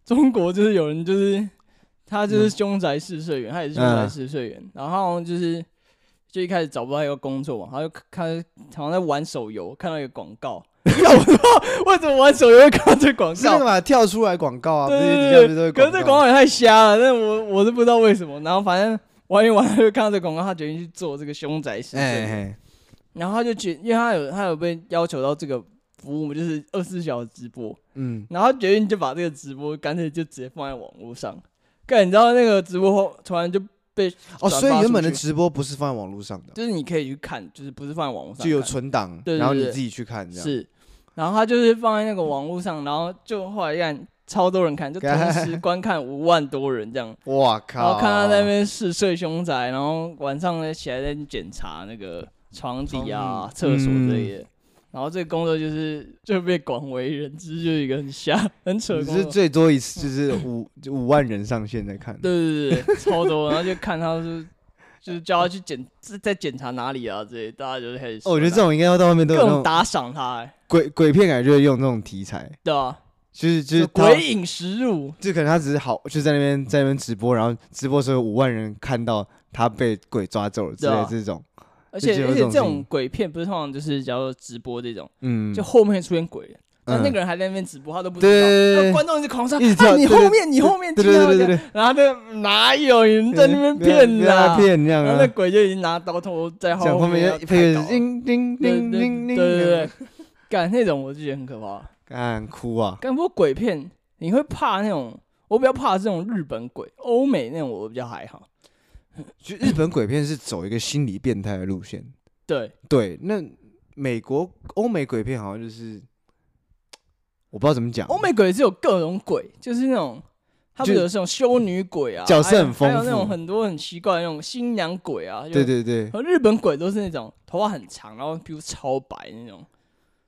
B: 中国就是有人就是他就是凶宅试睡员，他也是凶宅试睡员，然后好像就是就一开始找不到一个工作嘛，然后就看好像在玩手游，看到一个广告。我说为什么玩手游会看到这广告？是
A: 嘛？跳出来广告啊！对
B: 对对，可是这广告也太瞎了，那我我是不知道为什么。然后反正玩一玩就看到这广告，他决定去做这个凶宅试睡。然后他就决，因为他有他有被要求到这个 服务，就是二十四小时直播。嗯。然后他决定就把这个直播干脆就直接放在网络上。干，你知道那个直播后突然就被
A: 哦，所以原本的直播不是放在网络上的，
B: 就是你可以去看，就是不是放在网络上，
A: 就有存档，然后你自己去看这样。
B: 是。然后他就是放在那个网络上，然后就后来看超多人看，就同时观看五万多人这样。
A: 哇靠！
B: 然后看他在那边试睡凶宅，然后晚上呢起来在检查那个床底啊、厕所之类的。然后这个工作就是就被广为人知，就是一个很瞎、很扯的工作。
A: 是最多一次就是五五万人上线在看。
B: 对对对，超多。然后就看他是。就是叫他去检，在检查哪里啊？这些大家就开始。
A: 哦，我觉得这种应该要到外面都有
B: 打赏他、欸。
A: 鬼鬼片感觉就是用这种题材。
B: 对啊，
A: 就是就是
B: 鬼影实录。
A: 就可能他只是好，就在那边在那边直播，然后直播时候五万人看到他被鬼抓走了之类这种。
B: 而且而且这种鬼片不是通常就是叫做直播这种，嗯，就后面出现鬼。那那个人还在那边直播，他都不知道。那观众一直狂说：“哎，你后面，你后面听到这样。”然后就哪有人在那边骗啦？
A: 骗这样啊！
B: 那鬼就已经拿刀头在后面开刀。叮叮叮叮叮，对对对，干那种我就觉得很可怕。
A: 干哭啊！
B: 干不过鬼片，你会怕那种？我比较怕这种日本鬼，欧美那种我比较还好。
A: 就日本鬼片是走一个心理变态的路线。
B: 对。
A: 对，那美国欧美鬼片好像就是。我不知道怎么讲，
B: 欧美鬼是有各种鬼，就是那种，他们有这种修女鬼啊，
A: 角色很丰富，
B: 还有那种很多很奇怪的那种新娘鬼啊，
A: 对对对，
B: 和日本鬼都是那种头发很长，然后皮肤超白那种，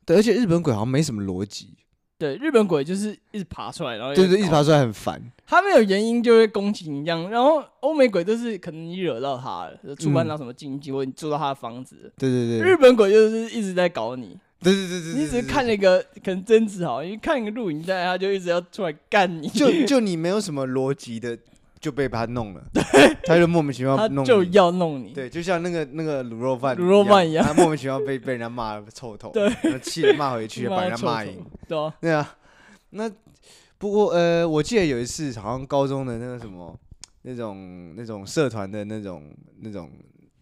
A: 对，而且日本鬼好像没什么逻辑，
B: 对，日本鬼就是一直爬出来，然后
A: 对对，一直爬出来很烦，
B: 他没有原因就会攻击你一样，然后欧美鬼都是可能你惹到他了，触犯到什么禁忌，或者你住到他的房子，
A: 对对对，
B: 日本鬼就是一直在搞你。
A: 对对对对，
B: 你只是看了一个可能贞子好，因为看一个录影带，他就一直要出来干你。
A: 就 就你没有什么逻辑的就被他弄了，他就莫名其妙弄，
B: 他就要弄你，
A: 对，就像那个那个卤肉饭，
B: 卤肉饭。一样，
A: 他莫名其妙被被人家骂臭头，
B: 对，
A: 气得骂回去，把人家骂赢，
B: 对啊，
A: 对啊，那不过呃，我记得有一次好像高中的那个什么那种那种社团的那种那种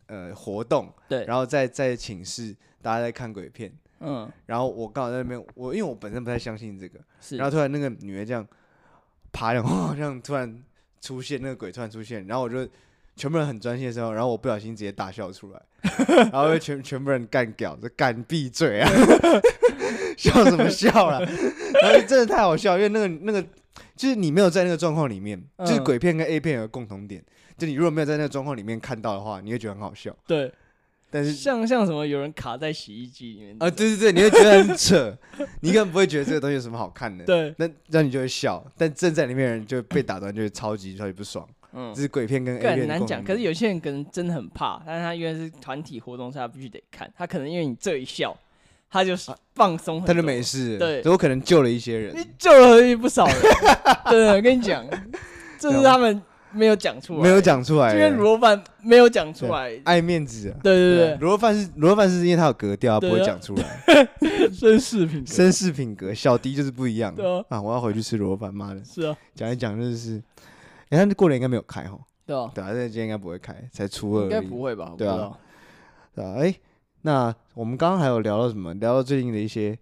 A: 呃活动，
B: 对，
A: 然后在在寝室大家在看鬼片，
B: 嗯，
A: 然后我刚好在那边，我因为我本身不太相信这个，
B: 是，
A: 然后突然那个女的这样爬，然后这样突然。出现那个鬼突然出现，然后我就全部人很专心的时候，然后我不小心直接大笑出来，然后全全部人干屌，就干闭嘴啊！笑什么笑啦？然后真的太好笑，因为那个那个就是你没有在那个状况里面，嗯、就是鬼片跟 A 片有个共同点，就你如果没有在那个状况里面看到的话，你会觉得很好笑。
B: 对。
A: 但是
B: 像像什么有人卡在洗衣机里面
A: 啊，对对对，你会觉得很扯，你根本不会觉得这个东西有什么好看的，
B: 对，
A: 那让你就会笑，但正在里面的人就被打断，就会超级超级不爽。嗯，这是鬼片跟 A 片很
B: 难讲，可是有些人可能真的很怕，但是他因为是团体活动，所以他必须得看，他可能因为你这一笑，他就放松，
A: 他就没事，
B: 对，所以
A: 我可能救了一些人，
B: 你救了不少人，对，我跟你讲，这是他们。没有讲出来，
A: 没有讲出来，
B: 因为卤肉饭没有讲出来，
A: 爱面子啊。
B: 对对对，
A: 卤肉饭是卤肉饭是因为它有格调，不会讲出来。
B: 绅士品，
A: 绅士品格，小迪就是不一样。啊，我要回去吃卤肉饭，妈的。
B: 是啊，
A: 讲一讲就是，哎，他过年应该没有开哈。
B: 对啊，
A: 对啊，这今天应该不会开，才初二。
B: 应该不会吧？
A: 对啊，对啊，哎，那我们刚刚还有聊到什么？聊到最近的一些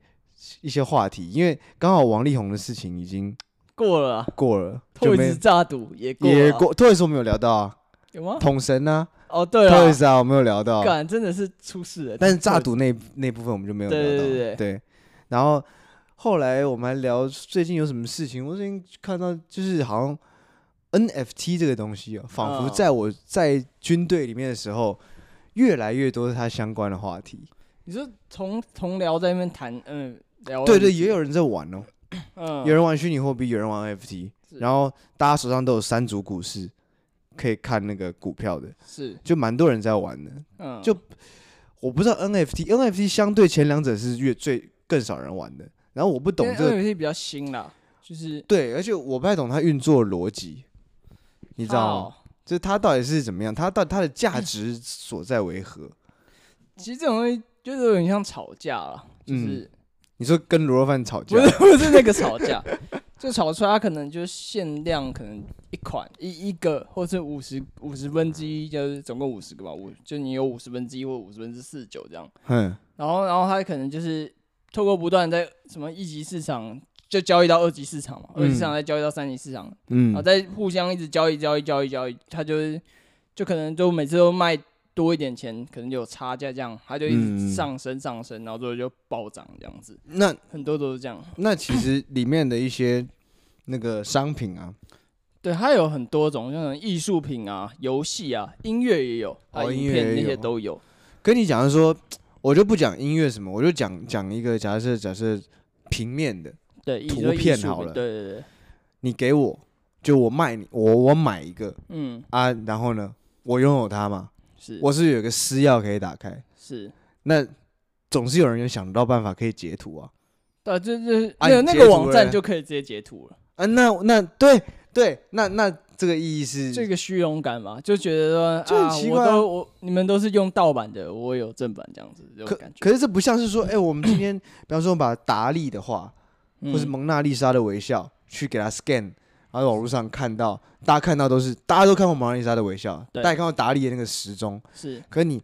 A: 一些话题，因为刚好王力宏的事情已经。
B: 过了，
A: 过了。
B: Toys 炸赌也过，
A: 也过。Toys 我们有聊到啊？
B: 有吗？
A: 统神呢？
B: 哦，对了
A: ，Toys 啊，我没有聊到。
B: 干，真的是出事了。
A: 但是炸赌那那部分我们就没有聊到。对对对。然后后来我们还聊最近有什么事情。我最近看到就是好像 NFT 这个东西啊，仿佛在我在军队里面的时候，越来越多是它相关的话题。
B: 你说同同僚在那边谈，嗯，聊。
A: 对对，也有人在玩哦。
B: 嗯，
A: 有人玩虚拟货币，有人玩 NFT，然后大家手上都有三组股市，可以看那个股票的，
B: 是
A: 就蛮多人在玩的。
B: 嗯，
A: 就我不知道 NFT，NFT 相对前两者是越最更少人玩的。然后我不懂这个
B: NFT 比较新啦，就是
A: 对，而且我不太懂它运作逻辑，你知道吗？就是它到底是怎么样？它到它的价值所在为何？
B: 其实这种东西就是有点像吵架了，就是。
A: 你说跟卤肉饭吵架？
B: 不是不是那个吵架，就炒出来，它可能就限量，可能一款一一个，或是五十五十分之一，就是总共五十个吧，五就你有五十分之一或五十分之四十九这样。
A: 嗯。
B: 然后然后它可能就是透过不断在什么一级市场就交易到二级市场嘛，二级市场再交易到三级市场，嗯，然后再互相一直交易交易交易交易，它就是就可能就每次都卖。多一点钱，可能就有差价，这样它就一直上升上升，嗯、然后最后就暴涨这样子。
A: 那
B: 很多都是这样。
A: 那其实里面的一些那个商品啊，
B: 对，它有很多种，像艺术品啊、游戏啊、音乐也有，哦，影片那些都有。
A: 跟你讲的说，我就不讲音乐什么，我就讲讲一个假设，假设平面的
B: 对
A: 图片好了。
B: 对对对，
A: 你给我，就我卖你，我我买一个，
B: 嗯
A: 啊，然后呢，我拥有它嘛。
B: 是，
A: 我是有个私钥可以打开，
B: 是，
A: 那总是有人有想到办法可以截图啊，
B: 对，就就那个那个网站就可以直接截图了，
A: 啊，那那对对，那那这个意义是
B: 这个虚荣感嘛，就觉得说就很奇怪啊，我都我你们都是用盗版的，我有正版这样子，这种感觉。
A: 可可是这不像是说，哎，我们今天比方说把达利的画，或是蒙娜丽莎的微笑去给他 scan。然后网络上看到，大家看到都是，大家都看过蒙娜丽莎的微笑，大家看过达利的那个时钟，
B: 是。
A: 可是你，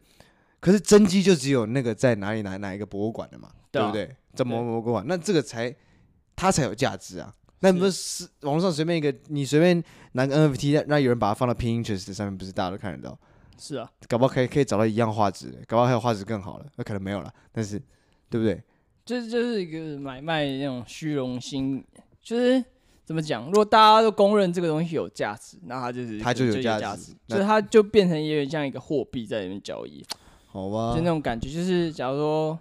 A: 可是真迹就只有那个在哪里哪哪一个博物馆的嘛，对不对？在某某博物馆，那这个才，它才有价值啊。那不是网络上随便一个，你随便拿个 NFT，让有人把它放到 Pinterest 上面，不是大家都看得到？
B: 是啊，
A: 搞不好可以可以找到一样画质，搞不好还有画质更好了，那可能没有了，但是，对不对？
B: 这就是一个买卖那种虚荣心，就是。怎么讲？如果大家都公认这个东西有价值，那它就是
A: 它就有价值，
B: 所以它就变成有点像一个货币在里面交易。
A: 好吧，
B: 就那种感觉，就是假如说，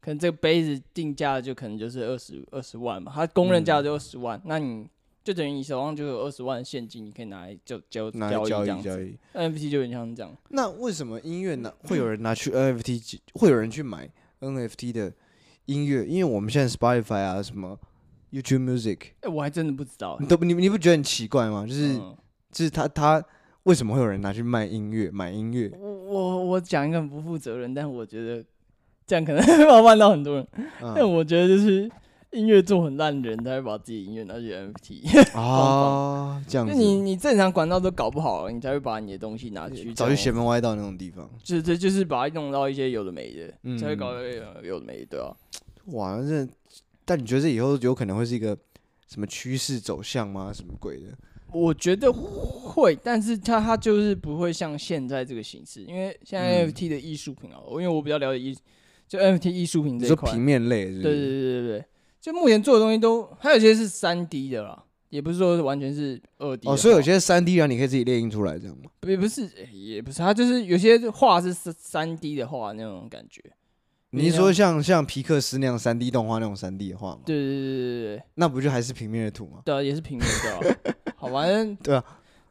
B: 可能这个杯子定价就可能就是二十二十万嘛，它公认价就二十万，嗯、那你就等于你手上就有二十万的现金，你可以拿来就交
A: 交易这样
B: 交易。NFT 就有点像这样。
A: 那为什么音乐呢？会有人拿去 NFT，会有人去买 NFT 的音乐？因为我们现在 Spotify 啊什么。YouTube Music，
B: 哎，我还真的不知道。
A: 你都你你不觉得很奇怪吗？就是就是他他为什么会有人拿去卖音乐买音乐？
B: 我我我讲一个很不负责任，但我觉得这样可能会冒犯到很多人。嗯、但我觉得就是。音乐做很烂的人，他会把自己音乐拿去 NFT
A: 啊，这样子。
B: 你你正常管道都搞不好了，你才会把你的东西拿去，
A: 找去邪门歪道那种地方。
B: 就是这就是把它弄到一些有的没的，嗯、才会搞有有的没的，对啊。
A: 哇，这但你觉得这以后有可能会是一个什么趋势走向吗？什么鬼的？
B: 我觉得会，但是它它就是不会像现在这个形式，因为现在 NFT 的艺术品啊，因为我比较了解艺，就 NFT 艺术品这一块，
A: 平面类是是，
B: 对对对对对。就目前做的东西都还有些是三 D 的啦，也不是说完全是二 D
A: 哦，所以有些三 D 啊，你可以自己列印出来这样吗？
B: 也不是，也不是，它就是有些画是三 D 的画那种感觉。
A: 你是说像像皮克斯那样三 D 动画那种三 D 的画吗？
B: 对对对对对，
A: 那不就还是平面的图吗？
B: 对啊，也是平面的。好，反正
A: 对啊，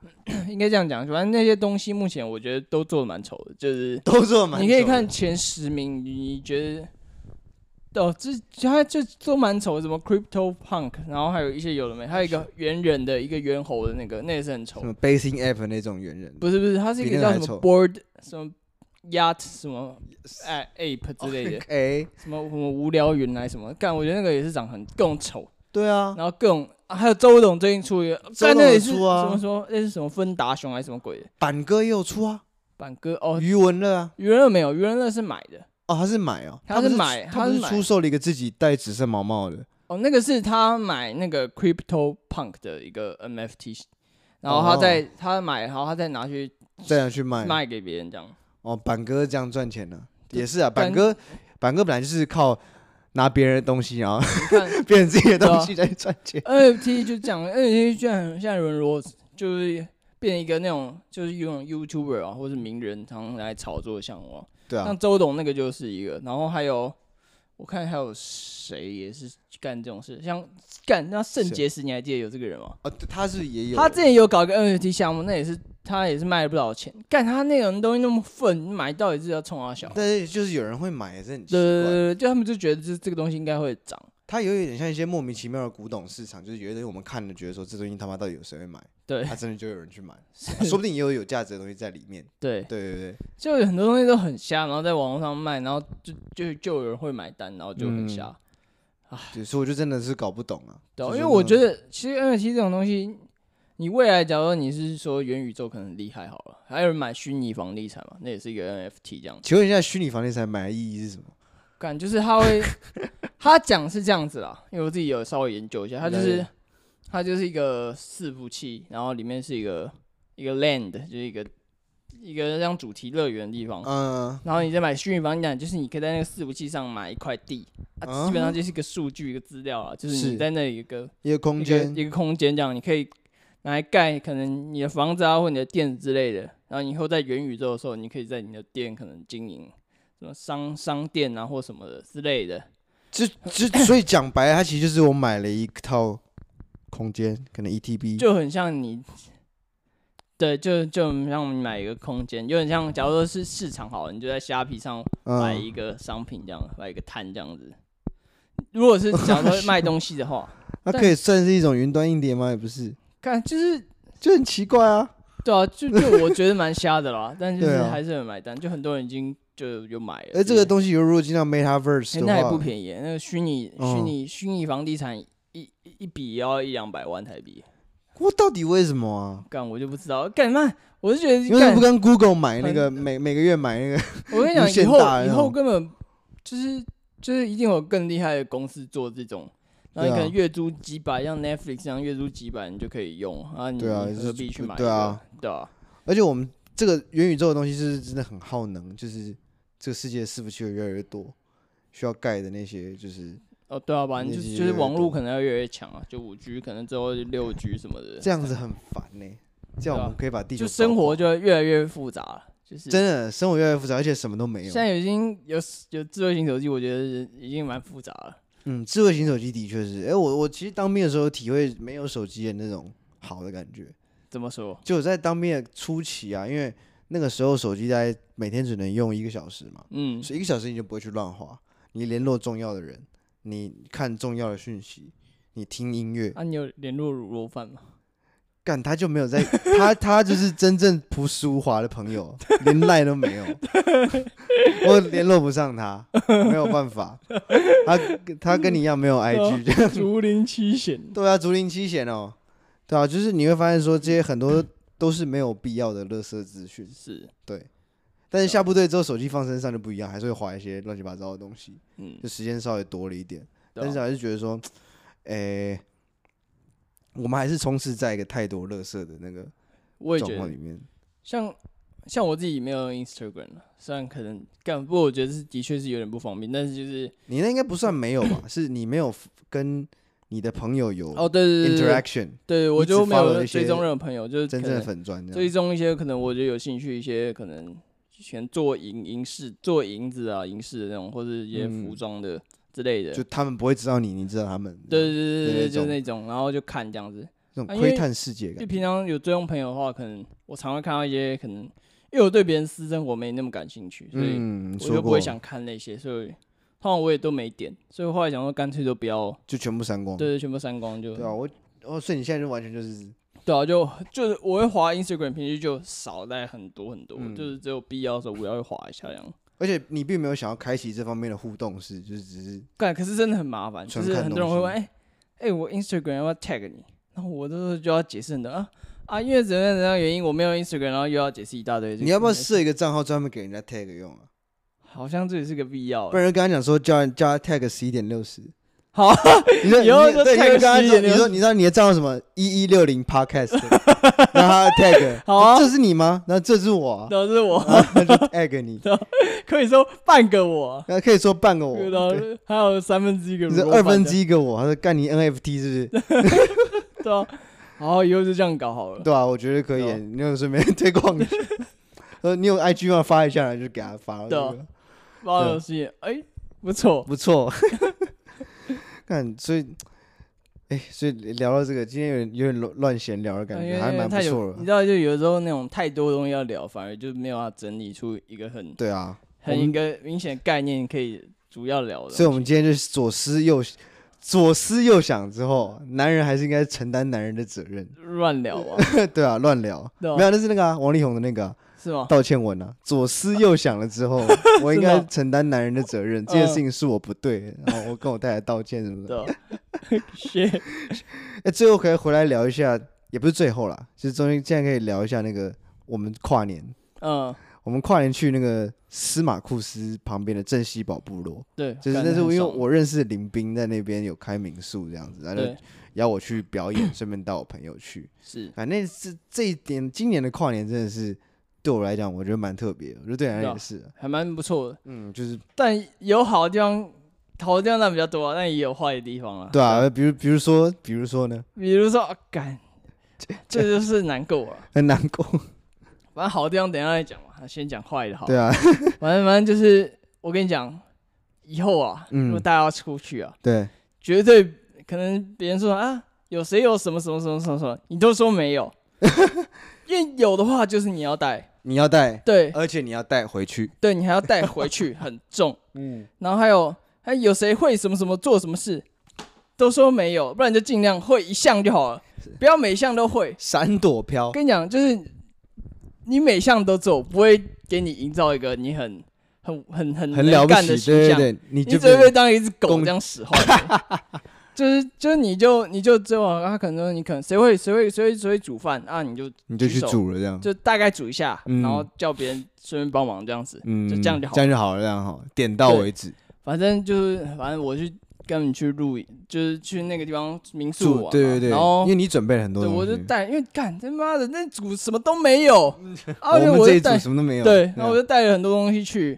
B: 应该这样讲，反正那些东西目前我觉得都做的蛮丑的，就是
A: 都做的蛮。
B: 你可以看前十名，你觉得？哦，这他就都蛮丑，什么 Crypto Punk，然后还有一些有的没，还有一个猿人的一个猿猴的那个，那也是很丑。
A: 什么 Basing App 那种猿人？
B: 不是不是，它是一个叫什么 Board 什么 Yacht 什么哎 Ape 之类的，哎什么什么无聊云来什么，干我觉得那个也是长很各种丑。
A: 对啊，
B: 然后各种还有周董最近出一个，在那也是什么说那是什么芬达熊还是什么鬼的？
A: 板哥也有出啊，
B: 板哥哦，
A: 余文乐啊，
B: 余文乐没有，余文乐是买的。
A: 哦，他是买哦，
B: 他是买，他是
A: 出售了一个自己带紫色毛毛的。
B: 哦，那个是他买那个 Crypto Punk 的一个 NFT，然后他在他买，然后他再拿去
A: 再拿去卖
B: 卖给别人这样。
A: 哦，板哥这样赚钱呢？也是啊，板哥板哥本来就是靠拿别人的东西，然后变成自己的东西在赚钱。
B: NFT 就这样，NFT 就像像有人说，就是变成一个那种就是用 YouTuber 啊，或者是名人常常来炒作的项目。
A: 对啊，
B: 像周董那个就是一个，然后还有我看还有谁也是干这种事，像干那圣结石，你还记得有这个人吗？
A: 啊，他是也有，
B: 他之前有搞一个 NFT 项目，那也是他也是卖了不少钱。干他那种东西那么粪，买到底是要冲他小？
A: 但是就是有人会买，也是很奇怪。
B: 对对对，就他们就觉得这这个东西应该会涨。
A: 它有一点像一些莫名其妙的古董市场，就是有些我们看了觉得说这东西他妈到底有谁会买？对，他真的就有人去买，说不定也有有价值的东西在里面。对对对对，
B: 就有很多东西都很瞎，然后在网络上卖，然后就就就有人会买单，然后就很瞎。
A: 对，所以我就真的是搞不懂啊。
B: 对，因为我觉得其实 NFT 这种东西，你未来假如你是说元宇宙可能厉害好了，还有人买虚拟房地产嘛，那也是一个 NFT 这样。
A: 请问一下，虚拟房地产买的意义是什么？
B: 感就是他会，他讲是这样子啦，因为我自己有稍微研究一下，他就是，他就是一个伺服器，然后里面是一个一个 land，就是一个一个像主题乐园的地方，嗯，然后你再买虚拟房地产，就是你可以在那个伺服器上买一块地，啊，基本上就是一个数据一个资料啊，就是你在那一个
A: 一个空间
B: 一个空间这样，你可以拿来盖可能你的房子啊或你的店之类的，然后以后在元宇宙的时候，你可以在你的店可能经营。什么商商店啊，或什么的之类的，
A: 就就所以讲白了，它其实就是我买了一套空间，可能 ETB
B: 就很像你，对，就就像你买一个空间，就很像，假如说是市场好了，你就在虾皮上买一个商品，这样、嗯、买一个摊这样子。如果是假如说卖东西的话，
A: 那可以算是一种云端硬碟吗？也不是，
B: 看就是
A: 就很奇怪啊。
B: 对啊，就就我觉得蛮瞎的啦，但就是还是很买单，就很多人已经。就有买了，
A: 哎，这个东西如果进到 Metaverse，
B: 那也不便宜。那个虚拟、虚拟、虚拟房地产一一笔也要一两百万台币。
A: 我到底为什么啊？
B: 干我就不知道。干嘛？我是觉得，
A: 为什么不跟 Google 买那个每每个月买那个？
B: 我跟你讲，以后以后根本就是就是一定有更厉害的公司做这种，你可能月租几百，像 Netflix 这样月租几百，你就可以用啊。对啊，何必去买？对啊，对啊。
A: 而且我们这个元宇宙的东西是真的很耗能，就是。这个世界伺服器会越来越多，需要盖的那些就是
B: 哦，对啊，反正就是就是网络可能要越来越强啊，就五 G 可能之后六 G 什么的，
A: 这样子很烦呢、欸。这样我们可以把地球
B: 就生活就越来越复杂了，就是
A: 真的生活越来越复杂，而且什么都没有。
B: 现在已经有有智慧型手机，我觉得已经蛮复杂了。
A: 嗯，智慧型手机的确是，哎、欸，我我其实当兵的时候体会没有手机的那种好的感觉。
B: 怎么说？
A: 就在当兵的初期啊，因为。那个时候手机在每天只能用一个小时嘛，嗯，所以一个小时你就不会去乱花，你联络重要的人，你看重要的讯息，你听音乐。
B: 啊，你有联络卤肉饭吗？
A: 干他就没有在，他他就是真正朴实无华的朋友，连赖都没有，我联络不上他，没有办法，他他跟你一样没有 IG，这样
B: 竹林七贤，
A: 对啊，竹林七贤哦，对啊，就是你会发现说这些很多都是没有必要的垃圾资讯，
B: 是。
A: 对，但是下部队之后手机放身上就不一样，还是会划一些乱七八糟的东西，
B: 嗯，
A: 就时间稍微多了一
B: 点，
A: 但是还是觉得说，诶、欸。我们还是充斥在一个太多垃圾的那个状况里面。
B: 像像我自己没有 Instagram 了，虽然可能干，不过我觉得是的确是有点不方便。但是就是
A: 你那应该不算没有吧？是你没有跟你的朋友有
B: 哦，对对对
A: ，interaction。
B: 对，我就没有追踪任何朋友，就是
A: 真正的粉专，
B: 追踪一些可能我觉得有兴趣一些可能以前做银银饰、做银子啊、银饰的那种，或者一些服装的。之类的，
A: 就他们不会知道你，你知道他们。
B: 对对对对对，就那种，然后就看这样子，
A: 这种窥探世界感。
B: 就平常有追踪朋友的话，可能我常会看到一些可能，因为我对别人私生活没那么感兴趣，所以我就不会想看那些，所以通常我也都没点，所以后来想说干脆就不要，
A: 就全部删光。
B: 对对，全部删光就。
A: 对啊，我哦，所以你现在就完全就是，
B: 对啊，就就是我会滑 Instagram，平时就少带很多很多，就是只有必要的时候我要会滑一下这样。
A: 而且你并没有想要开启这方面的互动式，就是只是
B: 对，可是真的很麻烦，就是很多人会问，哎、欸、哎、欸，我 Instagram 要不要 tag 你？然后我都是就要解释的啊啊，因为怎样怎样原因我没有 Instagram，然后又要解释一大堆。
A: 你要不要设一个账号专门给人家 tag 用啊？
B: 好像这也是个必要。
A: 不然跟他讲说叫叫他 tag 十一点六十。
B: 好，
A: 你说，你说对，你跟他说，你说，你知道你的账号什么？一一六零 podcast，然后他 tag，
B: 好啊，
A: 这是你吗？然后这是我，
B: 这是我，
A: 他就 tag 你，
B: 可以说半个我，那
A: 可以说半个我，
B: 还有三分之一个，
A: 你是二分之一个我，他说干你 NFT 是不是？
B: 对啊，好，以后就这样搞好了。
A: 对啊，我觉得可以，你有顺便推广一下，呃，你有 IG 吗？发一下来就给他发了，对，
B: 发了是，哎，不错，
A: 不错。看，所以，哎、欸，所以聊到这个，今天有点有点乱乱闲聊的感觉，还蛮不错的。
B: 你知道，就有时候那种太多东西要聊，反而就没有办法整理出一个很
A: 对啊，
B: 很一个明显概念可以主要聊的。
A: 所以，我们今天就左思右左思右想之后，男人还是应该承担男人的责任。
B: 乱聊啊？
A: 对啊，乱聊。啊、没有，那是那个、啊、王力宏的那个、啊。
B: 是吗？
A: 道歉文啊，左思右想了之后，我应该承担男人的责任。这件事情是我不对，然后我跟我太太道歉什么的。谢。哎，最后可以回来聊一下，也不是最后啦，就是中间现在可以聊一下那个我们跨年。嗯。我们跨年去那个司马库斯旁边的镇西堡部落。对。就是那是因为我认识林斌在那边有开民宿这样子，然后邀我去表演，顺便带我朋友去。是。反正这这一点，今年的跨年真的是。对我来讲，我觉得蛮特别。我觉得对人也是，还蛮不错的。嗯，就是，但有好的地方，好的地方那比较多啊，但也有坏的地方啊。对啊，比如，比如说，比如说呢？比如说，干，这就是难过啊，很难过。反正好的地方等一下再讲嘛，先讲坏的好。对啊，反正反正就是，我跟你讲，以后啊，如果大家要出去啊，对，绝对可能别人说啊，有谁有什么什么什么什么什么，你都说没有。因为有的话就是你要带，你要带，对，而且你要带回去，对，你还要带回去，很重，嗯，然后还有还有谁会什么什么做什么事，都说没有，不然就尽量会一项就好了，不要每项都会，闪躲飘。跟你讲，就是你每项都做，不会给你营造一个你很很很很很了不起的形象，对对对，你就只会当一只狗这样使唤。就是就是你就你就只有他可能说你可能谁会谁会谁会谁会煮饭啊，你就你就去煮了这样，就大概煮一下，然后叫别人顺便帮忙这样子，就这样就好，这样就好了，这样好，点到为止。反正就是反正我去跟你去露营，就是去那个地方民宿玩，对对对，然后因为你准备了很多，对，我就带，因为干他妈的那组什么都没有，我们这一组什么都没有，对，然后我就带了很多东西去。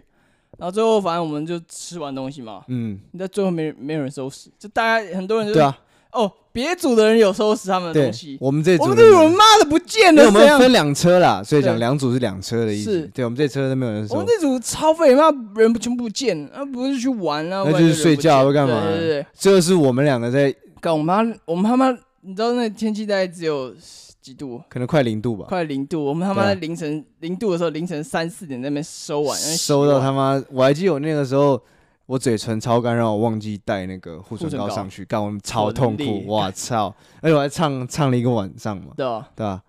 A: 然后最后，反正我们就吃完东西嘛。嗯。你在最后没没有人收拾，就大家很多人就对啊。哦，别组的人有收拾他们的东西。我们这组，我们这组妈的不见了。我们分两车啦，所以讲两组是两车的意思。是。对，我们这车都没有人收。我们这组超废，妈人全部不见，啊不是去玩啊，那就是睡觉会干嘛？对对对。这个是我们两个在。干我妈，我们他妈，你知道那天气大概只有。几度？可能快零度吧。快零度，我们他妈在凌晨零度的时候，凌晨三四点在那边收完，收到他妈，我还记得我那个时候我嘴唇超干，让我忘记带那个护唇膏上去，干我们超痛苦，哇操！而且我还唱唱了一个晚上嘛，
B: 对啊，
A: 对啊。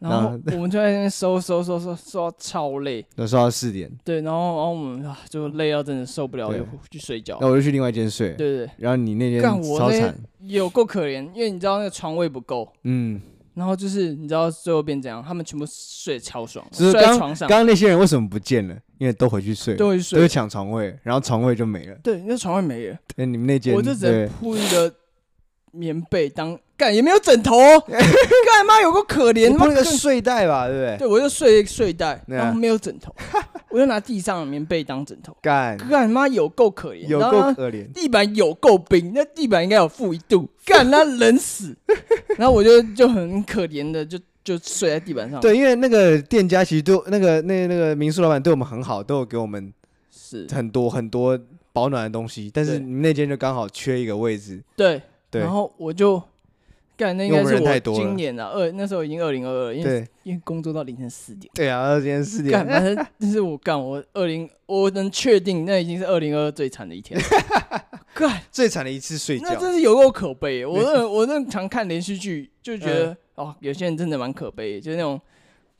B: 然后我们就在那边收收收收收到超累，
A: 都收到四点。
B: 对，然后然后我们啊就累到真的受不了，就去睡觉。
A: 那我就去另外一间睡。
B: 对对。
A: 然后你那间超惨，
B: 有够可怜，因为你知道那个床位不够。嗯。然后就是你知道最后变怎样？他们全部睡超爽，睡在床上。
A: 刚刚那些人为什么不见了？因为都回去睡，
B: 都回去睡，
A: 都抢床位，然后床位就没了。
B: 对，那床位没了。
A: 哎，你们那间，
B: 我就只能铺一个棉被当。干也没有枕头，干妈有个可怜，
A: 那个睡袋吧，对不对？
B: 对，我就睡睡袋，然后没有枕头，我就拿地上的棉被当枕头。干干妈有够可怜，
A: 有够可怜，
B: 地板有够冰，那地板应该有负一度，干那冷死。然后我就就很可怜的就就睡在地板上。
A: 对，因为那个店家其实对那个那那个民宿老板对我们很好，都有给我们是很多很多保暖的东西，但是你那间就刚好缺一个位置。
B: 对对，然后我就。干，那应该是我今年啊，二那时候已经二零二二，因为因为工作到凌晨四点。
A: 对啊，凌晨四点。
B: 干，但是但是我干，我二零，我能确定那已经是二零二二最惨的一天。干，
A: 最惨的一次睡觉。
B: 那真是有够可悲。我那我那常看连续剧，就觉得哦，有些人真的蛮可悲，就是那种。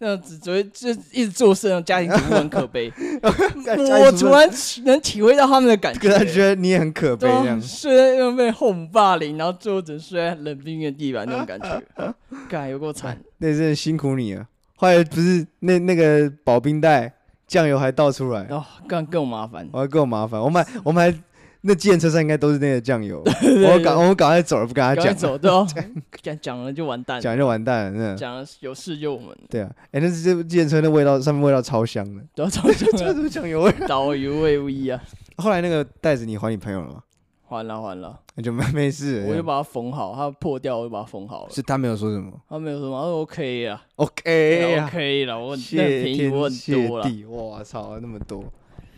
B: 那只只会就一直做事，那种家庭主妇很可悲。我突然能体会到他们的感觉，
A: 他觉得你也很可悲，这样
B: 睡在那被后母霸凌，然后最后只能睡在冷冰冰的地板那种感觉，干有够惨。
A: 那真的辛苦你了。后来不是那那个保冰袋酱油还倒出来，
B: 哦，干更麻烦，
A: 我还更麻烦。我们还我们还。那计程车上应该都是那个酱油，我赶我们赶快走了，不跟他讲。
B: 走对哦，讲讲了就完蛋，
A: 讲就完蛋了，
B: 讲了有事就我们。
A: 对啊，哎，那是这计程车那味道，上面味道超香的，
B: 都超香，
A: 就是酱油味，
B: 导游味无疑啊。
A: 后来那个袋子你还你朋友了吗？
B: 还了还了，
A: 那就没没事，
B: 我就把它缝好，它破掉我就把它缝好了。
A: 是他没有说什么？
B: 他没有说什么，他说 OK 啊
A: ，OK 啊
B: OK 了，我
A: 谢天
B: 谢
A: 地，哇操，那么多，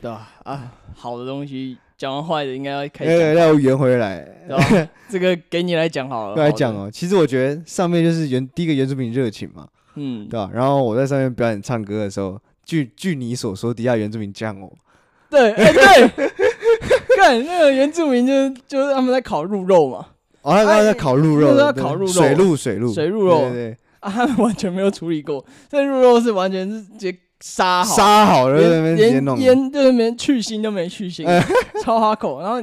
B: 对吧？啊，好的东西。讲完坏的，应该要开
A: 始要圆回
B: 来，这个给你来讲好了。
A: 来讲哦，其实我觉得上面就是原第一个原住民热情嘛，嗯，对吧？然后我在上面表演唱歌的时候，据据你所说，底下原住民这样哦，
B: 对，哎对，看那个原住民就是就是他们在烤鹿肉嘛，
A: 哦，他们在烤鹿肉，
B: 在烤鹿肉，
A: 水鹿水鹿。
B: 水鹿肉，对对，啊，他们完全没有处理过，这鹿肉是完全是直接。杀好，
A: 杀好了，连连
B: 烟就连去腥都没去腥，超哈口。然后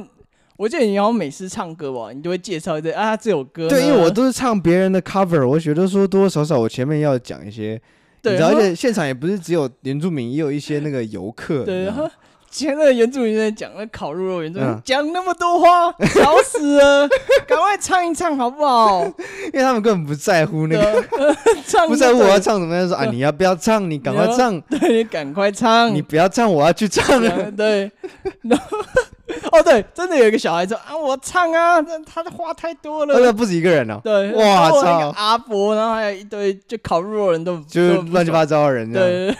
B: 我记得你好像每次唱歌吧，你都会介绍一堆啊，这首歌。
A: 对，因为我都是唱别人的 cover，我觉得说多多少少我前面要讲一些，对，而且现场也不是只有原住民，也有一些那个游客。
B: 对。前那个原住民在讲那烤肉肉，原住民讲那么多话，吵死了！赶快唱一唱好不好？
A: 因为他们根本不在乎那个，不在乎我要唱什么，他说啊，你要不要唱？你赶快唱，
B: 对，你赶快唱，
A: 你不要唱，我要去唱
B: 了。对，然后哦对，真的有一个小孩说啊，我唱啊，但他的话太多了。
A: 那不止一个人哦。
B: 对，哇操，阿伯，然后还有一堆就烤肉肉人都
A: 就是乱七八糟的人。
B: 对，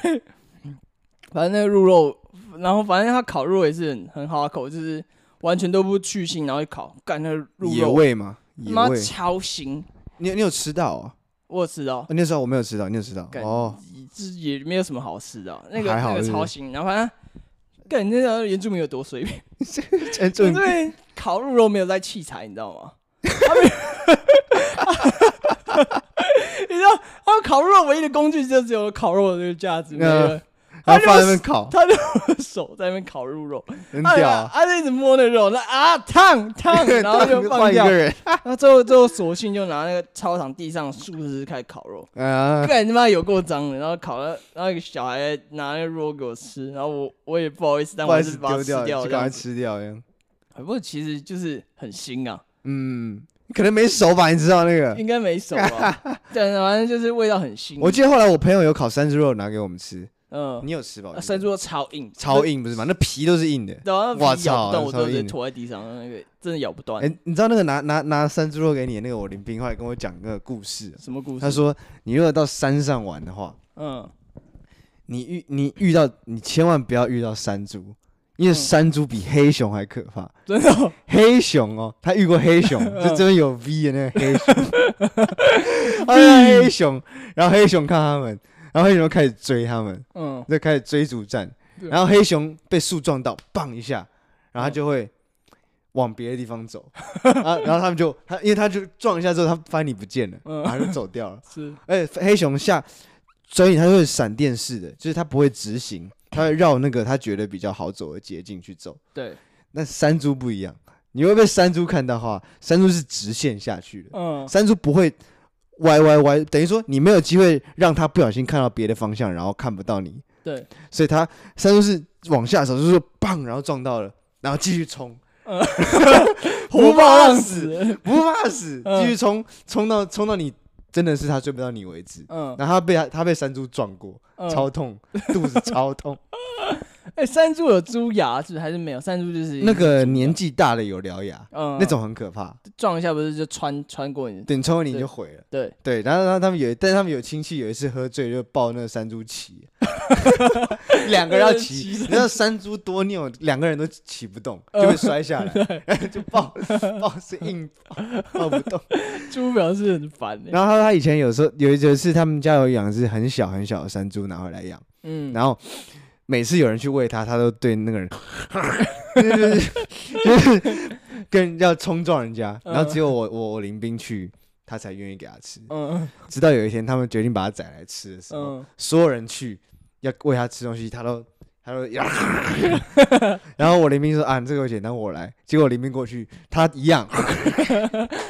B: 反正那个鹿肉。然后反正他烤肉也是很很好口，就是完全都不去腥，然后一烤，干那鹿肉
A: 野味嘛，野味
B: 超腥。
A: 你你有吃到啊？
B: 我有吃到。
A: 那时候我没有吃到，你有吃到哦？
B: 这也没有什么好吃的，那个那个超腥。然后反正，干那个原住民有多随便，原住民烤肉肉没有带器材，你知道吗？你知道他们烤鹿肉唯一的工具就只有烤肉的这个架子，没有。
A: 他放在那边烤，
B: 他就手在那边烤鹿肉，
A: 很屌。
B: 他就一直摸那肉，那啊烫烫，然后就放掉。那 最后最后索性就拿那个操场地上树枝开始烤肉。啊，干他妈有够脏的。然后烤了，然后一个小孩拿那个肉给我吃，然后我我也不好意思，但我还是把它吃掉，
A: 就赶快吃掉。
B: 不过其实就是很腥啊。
A: 嗯，可能没熟吧，你知道那个？
B: 应该没熟吧？对，反正就是味道很腥。
A: 我记得后来我朋友有烤三只肉拿给我们吃。
B: 嗯，
A: 你有吃吧？
B: 山猪肉超硬，
A: 超硬不是吗？那皮都是硬的。
B: 哇操！但我都直接拖在地上，那个真的咬不断。
A: 哎，你知道那个拿拿拿山猪肉给你的那个我林冰后来跟我讲个故事。
B: 什么故事？
A: 他说你如果到山上玩的话，嗯，你遇你遇到你千万不要遇到山猪，因为山猪比黑熊还可怕。
B: 真的？
A: 黑熊哦，他遇过黑熊，就真的有 V 的那个黑熊。黑熊，然后黑熊看他们。然后黑熊开始追他们，嗯，就开始追逐战。然后黑熊被树撞到，砰一下，然后他就会往别的地方走，啊，然后他们就他，因为他就撞一下之后，他发现你不见了，然后就走掉了。
B: 是，
A: 而且黑熊下，所以他会闪电式的，就是他不会直行，他会绕那个他觉得比较好走的捷径去走。
B: 对，
A: 那山猪不一样，你会被山猪看到的话，山猪是直线下去的，嗯，山猪不会。歪歪歪，等于说你没有机会让他不小心看到别的方向，然后看不到你。
B: 对，
A: 所以他三叔是往下走，就是说棒，然后撞到了，然后继续冲，
B: 嗯、不怕死，
A: 不怕死，继续冲，冲到冲到你真的是他追不到你为止。嗯，然后他被他他被山猪撞过，嗯、超痛，肚子超痛。
B: 哎，山猪有猪牙是不是？还是没有？山猪就是
A: 那个年纪大的有獠牙，嗯，那种很可怕，
B: 撞一下不是就穿穿过你，
A: 等穿过你就毁了。
B: 对
A: 对，然后然后他们有，但他们有亲戚有一次喝醉就抱那个山猪骑，两个人要骑，你知道山猪多拗，两个人都骑不动，就会摔下来，就抱抱是硬抱不动。
B: 猪表示很烦。
A: 然后他他以前有时候有一次他们家有养只很小很小的山猪拿回来养，嗯，然后。每次有人去喂它，它都对那个人，就是就是跟要冲撞人家，然后只有我我我林兵去，他才愿意给他吃。嗯，直到有一天他们决定把它宰来吃的时候，所有人去要喂它吃东西，他都。他说呀，然后我林斌说啊，这个简单，我来。结果林斌过去，他一样，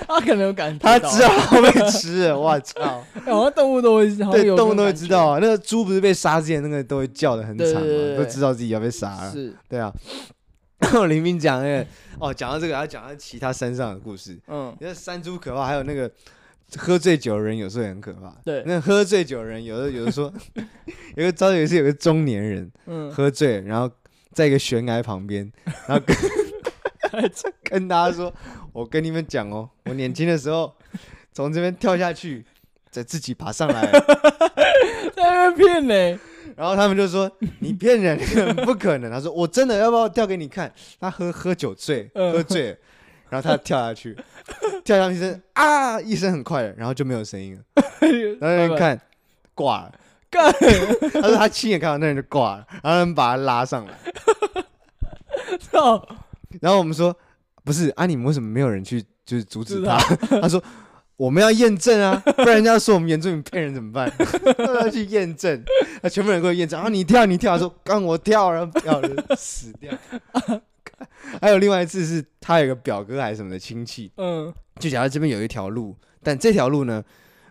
B: 他可能有感觉，
A: 他知道会被吃，我操！
B: 好像动物都会，
A: 对，动物都会知道啊。那个猪不是被杀之前，那个都会叫的很惨嘛，都知道自己要被杀了。是，对啊。然后林斌讲那个，哦，讲到这个，他讲到其他山上的故事。嗯，你看山猪可怕，还有那个。喝醉酒的人有时候也很可怕。
B: 对，
A: 那喝醉酒的人有的有的说，有个早有一次有个中年人，嗯，喝醉，然后在一个悬崖旁边，然后跟 跟大家说：“我跟你们讲哦，我年轻的时候从这边跳下去，再自己爬上来，
B: 在那边骗呢。”
A: 然后他们就说：“你骗人，不可能。”他说：“我真的，要不要跳给你看？”他喝喝酒醉，喝醉。然后他跳下去，跳下去一声啊，一声很快的，然后就没有声音了。然后那人看挂了，干，他说他亲眼看到那人就挂了，然后他们把他拉上来。然后我们说不是啊，你们为什么没有人去就是阻止他？他说我们要验证啊，不然人家说我们原住民骗人怎么办？要去验证，那全部人过去验证。然后你跳，你跳，他说刚我跳，然后跳了死掉。还有另外一次是，他有个表哥还是什么的亲戚，嗯，就假如这边有一条路，但这条路呢，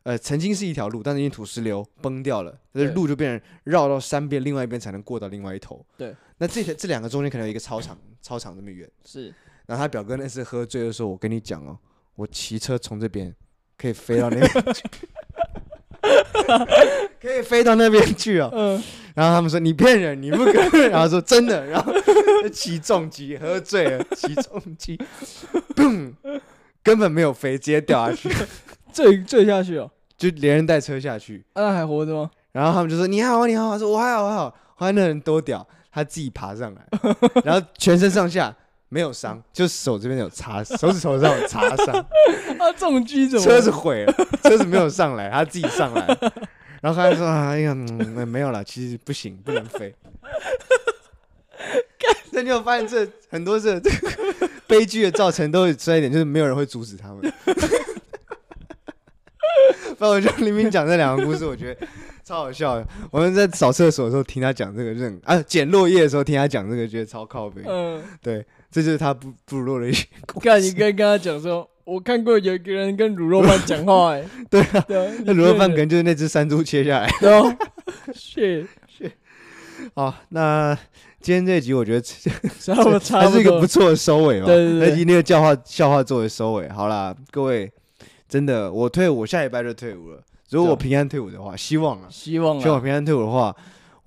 A: 呃，曾经是一条路，但是因为土石流崩掉了，这路就变成绕到山边另外一边才能过到另外一头。对，那这这两个中间可能有一个操场，操场这么远。是，然后他表哥那次喝醉的时候，我跟你讲哦，我骑车从这边可以飞到那边去。可以飞到那边去哦，嗯，然后他们说你骗人，你不可能，然后说真的，然后起重机，喝醉了起重机，嘣，根本没有飞，直接掉下去，
B: 坠坠下去哦，
A: 就连人带车下去，
B: 那还活着吗？
A: 然后他们就说你好，你好，他说我还好，我还好，后来那人多屌，他自己爬上来，然后全身上下。没有伤，就手这边有擦，手指头上有擦伤。
B: 啊重机怎么？
A: 车子毁了，车子没有上来，他自己上来。然后他就说：“哎呀，嗯、没有了，其实不行，不能飞。”但你有发现这很多这悲剧的造成都有这一点，就是没有人会阻止他们。那我就林明讲这两个故事，我觉得超好笑的。我们在扫厕所的时候听他讲这个，认啊捡落叶的时候听他讲这个，觉得超靠北。嗯，对。这就是他不不落的一些。
B: 看，你刚跟他讲说，我看过有一个人跟卤肉饭讲话，哎，
A: 对啊，那卤肉饭可能就是那只山猪切下来。
B: 是是，
A: 好，那今天这一集我觉得还是一个不错的收尾嘛。对对对，那今天的笑话笑话作为收尾，好啦，各位，真的，我退伍，我下礼拜就退伍了。如果我平安退伍的话，希望啊，
B: 希望啊，
A: 希望我平安退伍的话。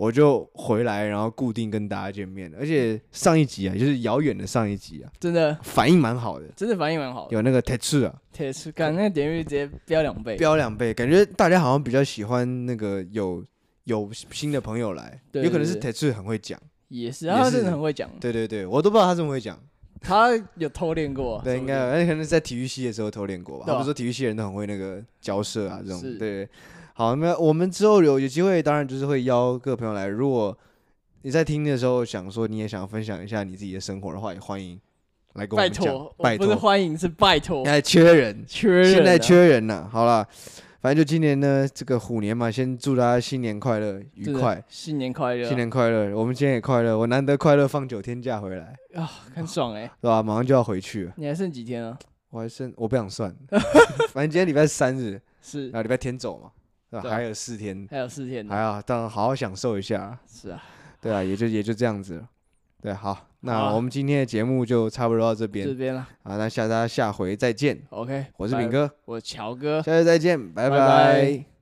A: 我就回来，然后固定跟大家见面。而且上一集啊，就是遥远的上一集啊，
B: 真的？
A: 反应蛮好的，
B: 真的反应蛮好的。
A: 有那个铁刺啊，
B: 铁刺，感那个点阅直接飙两倍，
A: 飙两倍，感觉大家好像比较喜欢那个有有新的朋友来，有可能是铁刺很会讲，
B: 也是，他真的很会讲。
A: 对对对，我都不知道他这么会讲，
B: 他有偷练过，
A: 对，应该，而且可能在体育系的时候偷练过吧。他不是说体育系人都很会那个交涉啊，这种，对。好，那我们之后有有机会，当然就是会邀各个朋友来，如果。你在听的时候想说你也想分享一下你自己的生活的话，也欢迎来跟我们讲。拜托，
B: 不是欢迎是拜托。
A: 现在缺人，
B: 缺人，
A: 现在缺人了。好了，反正就今年呢，这个虎年嘛，先祝大家新年快乐，愉快。
B: 新年快乐，
A: 新年快乐。我们今天也快乐，我难得快乐放九天假回来
B: 啊，很爽哎，
A: 对吧？马上就要回去了。
B: 你还剩几天啊？
A: 我还剩，我不想算。反正今天礼拜三日，
B: 是，
A: 然后礼拜天走嘛，对？还有四天，
B: 还有四天，
A: 还要当然好好享受一下。
B: 是啊。
A: 对啊，也就也就这样子了。对，好，那我们今天的节目就差不多到这边。
B: 这边了。
A: 好，那下大家下回再见。
B: OK，
A: 我是炳哥，
B: 我是乔哥，
A: 下次再见，拜拜。拜拜。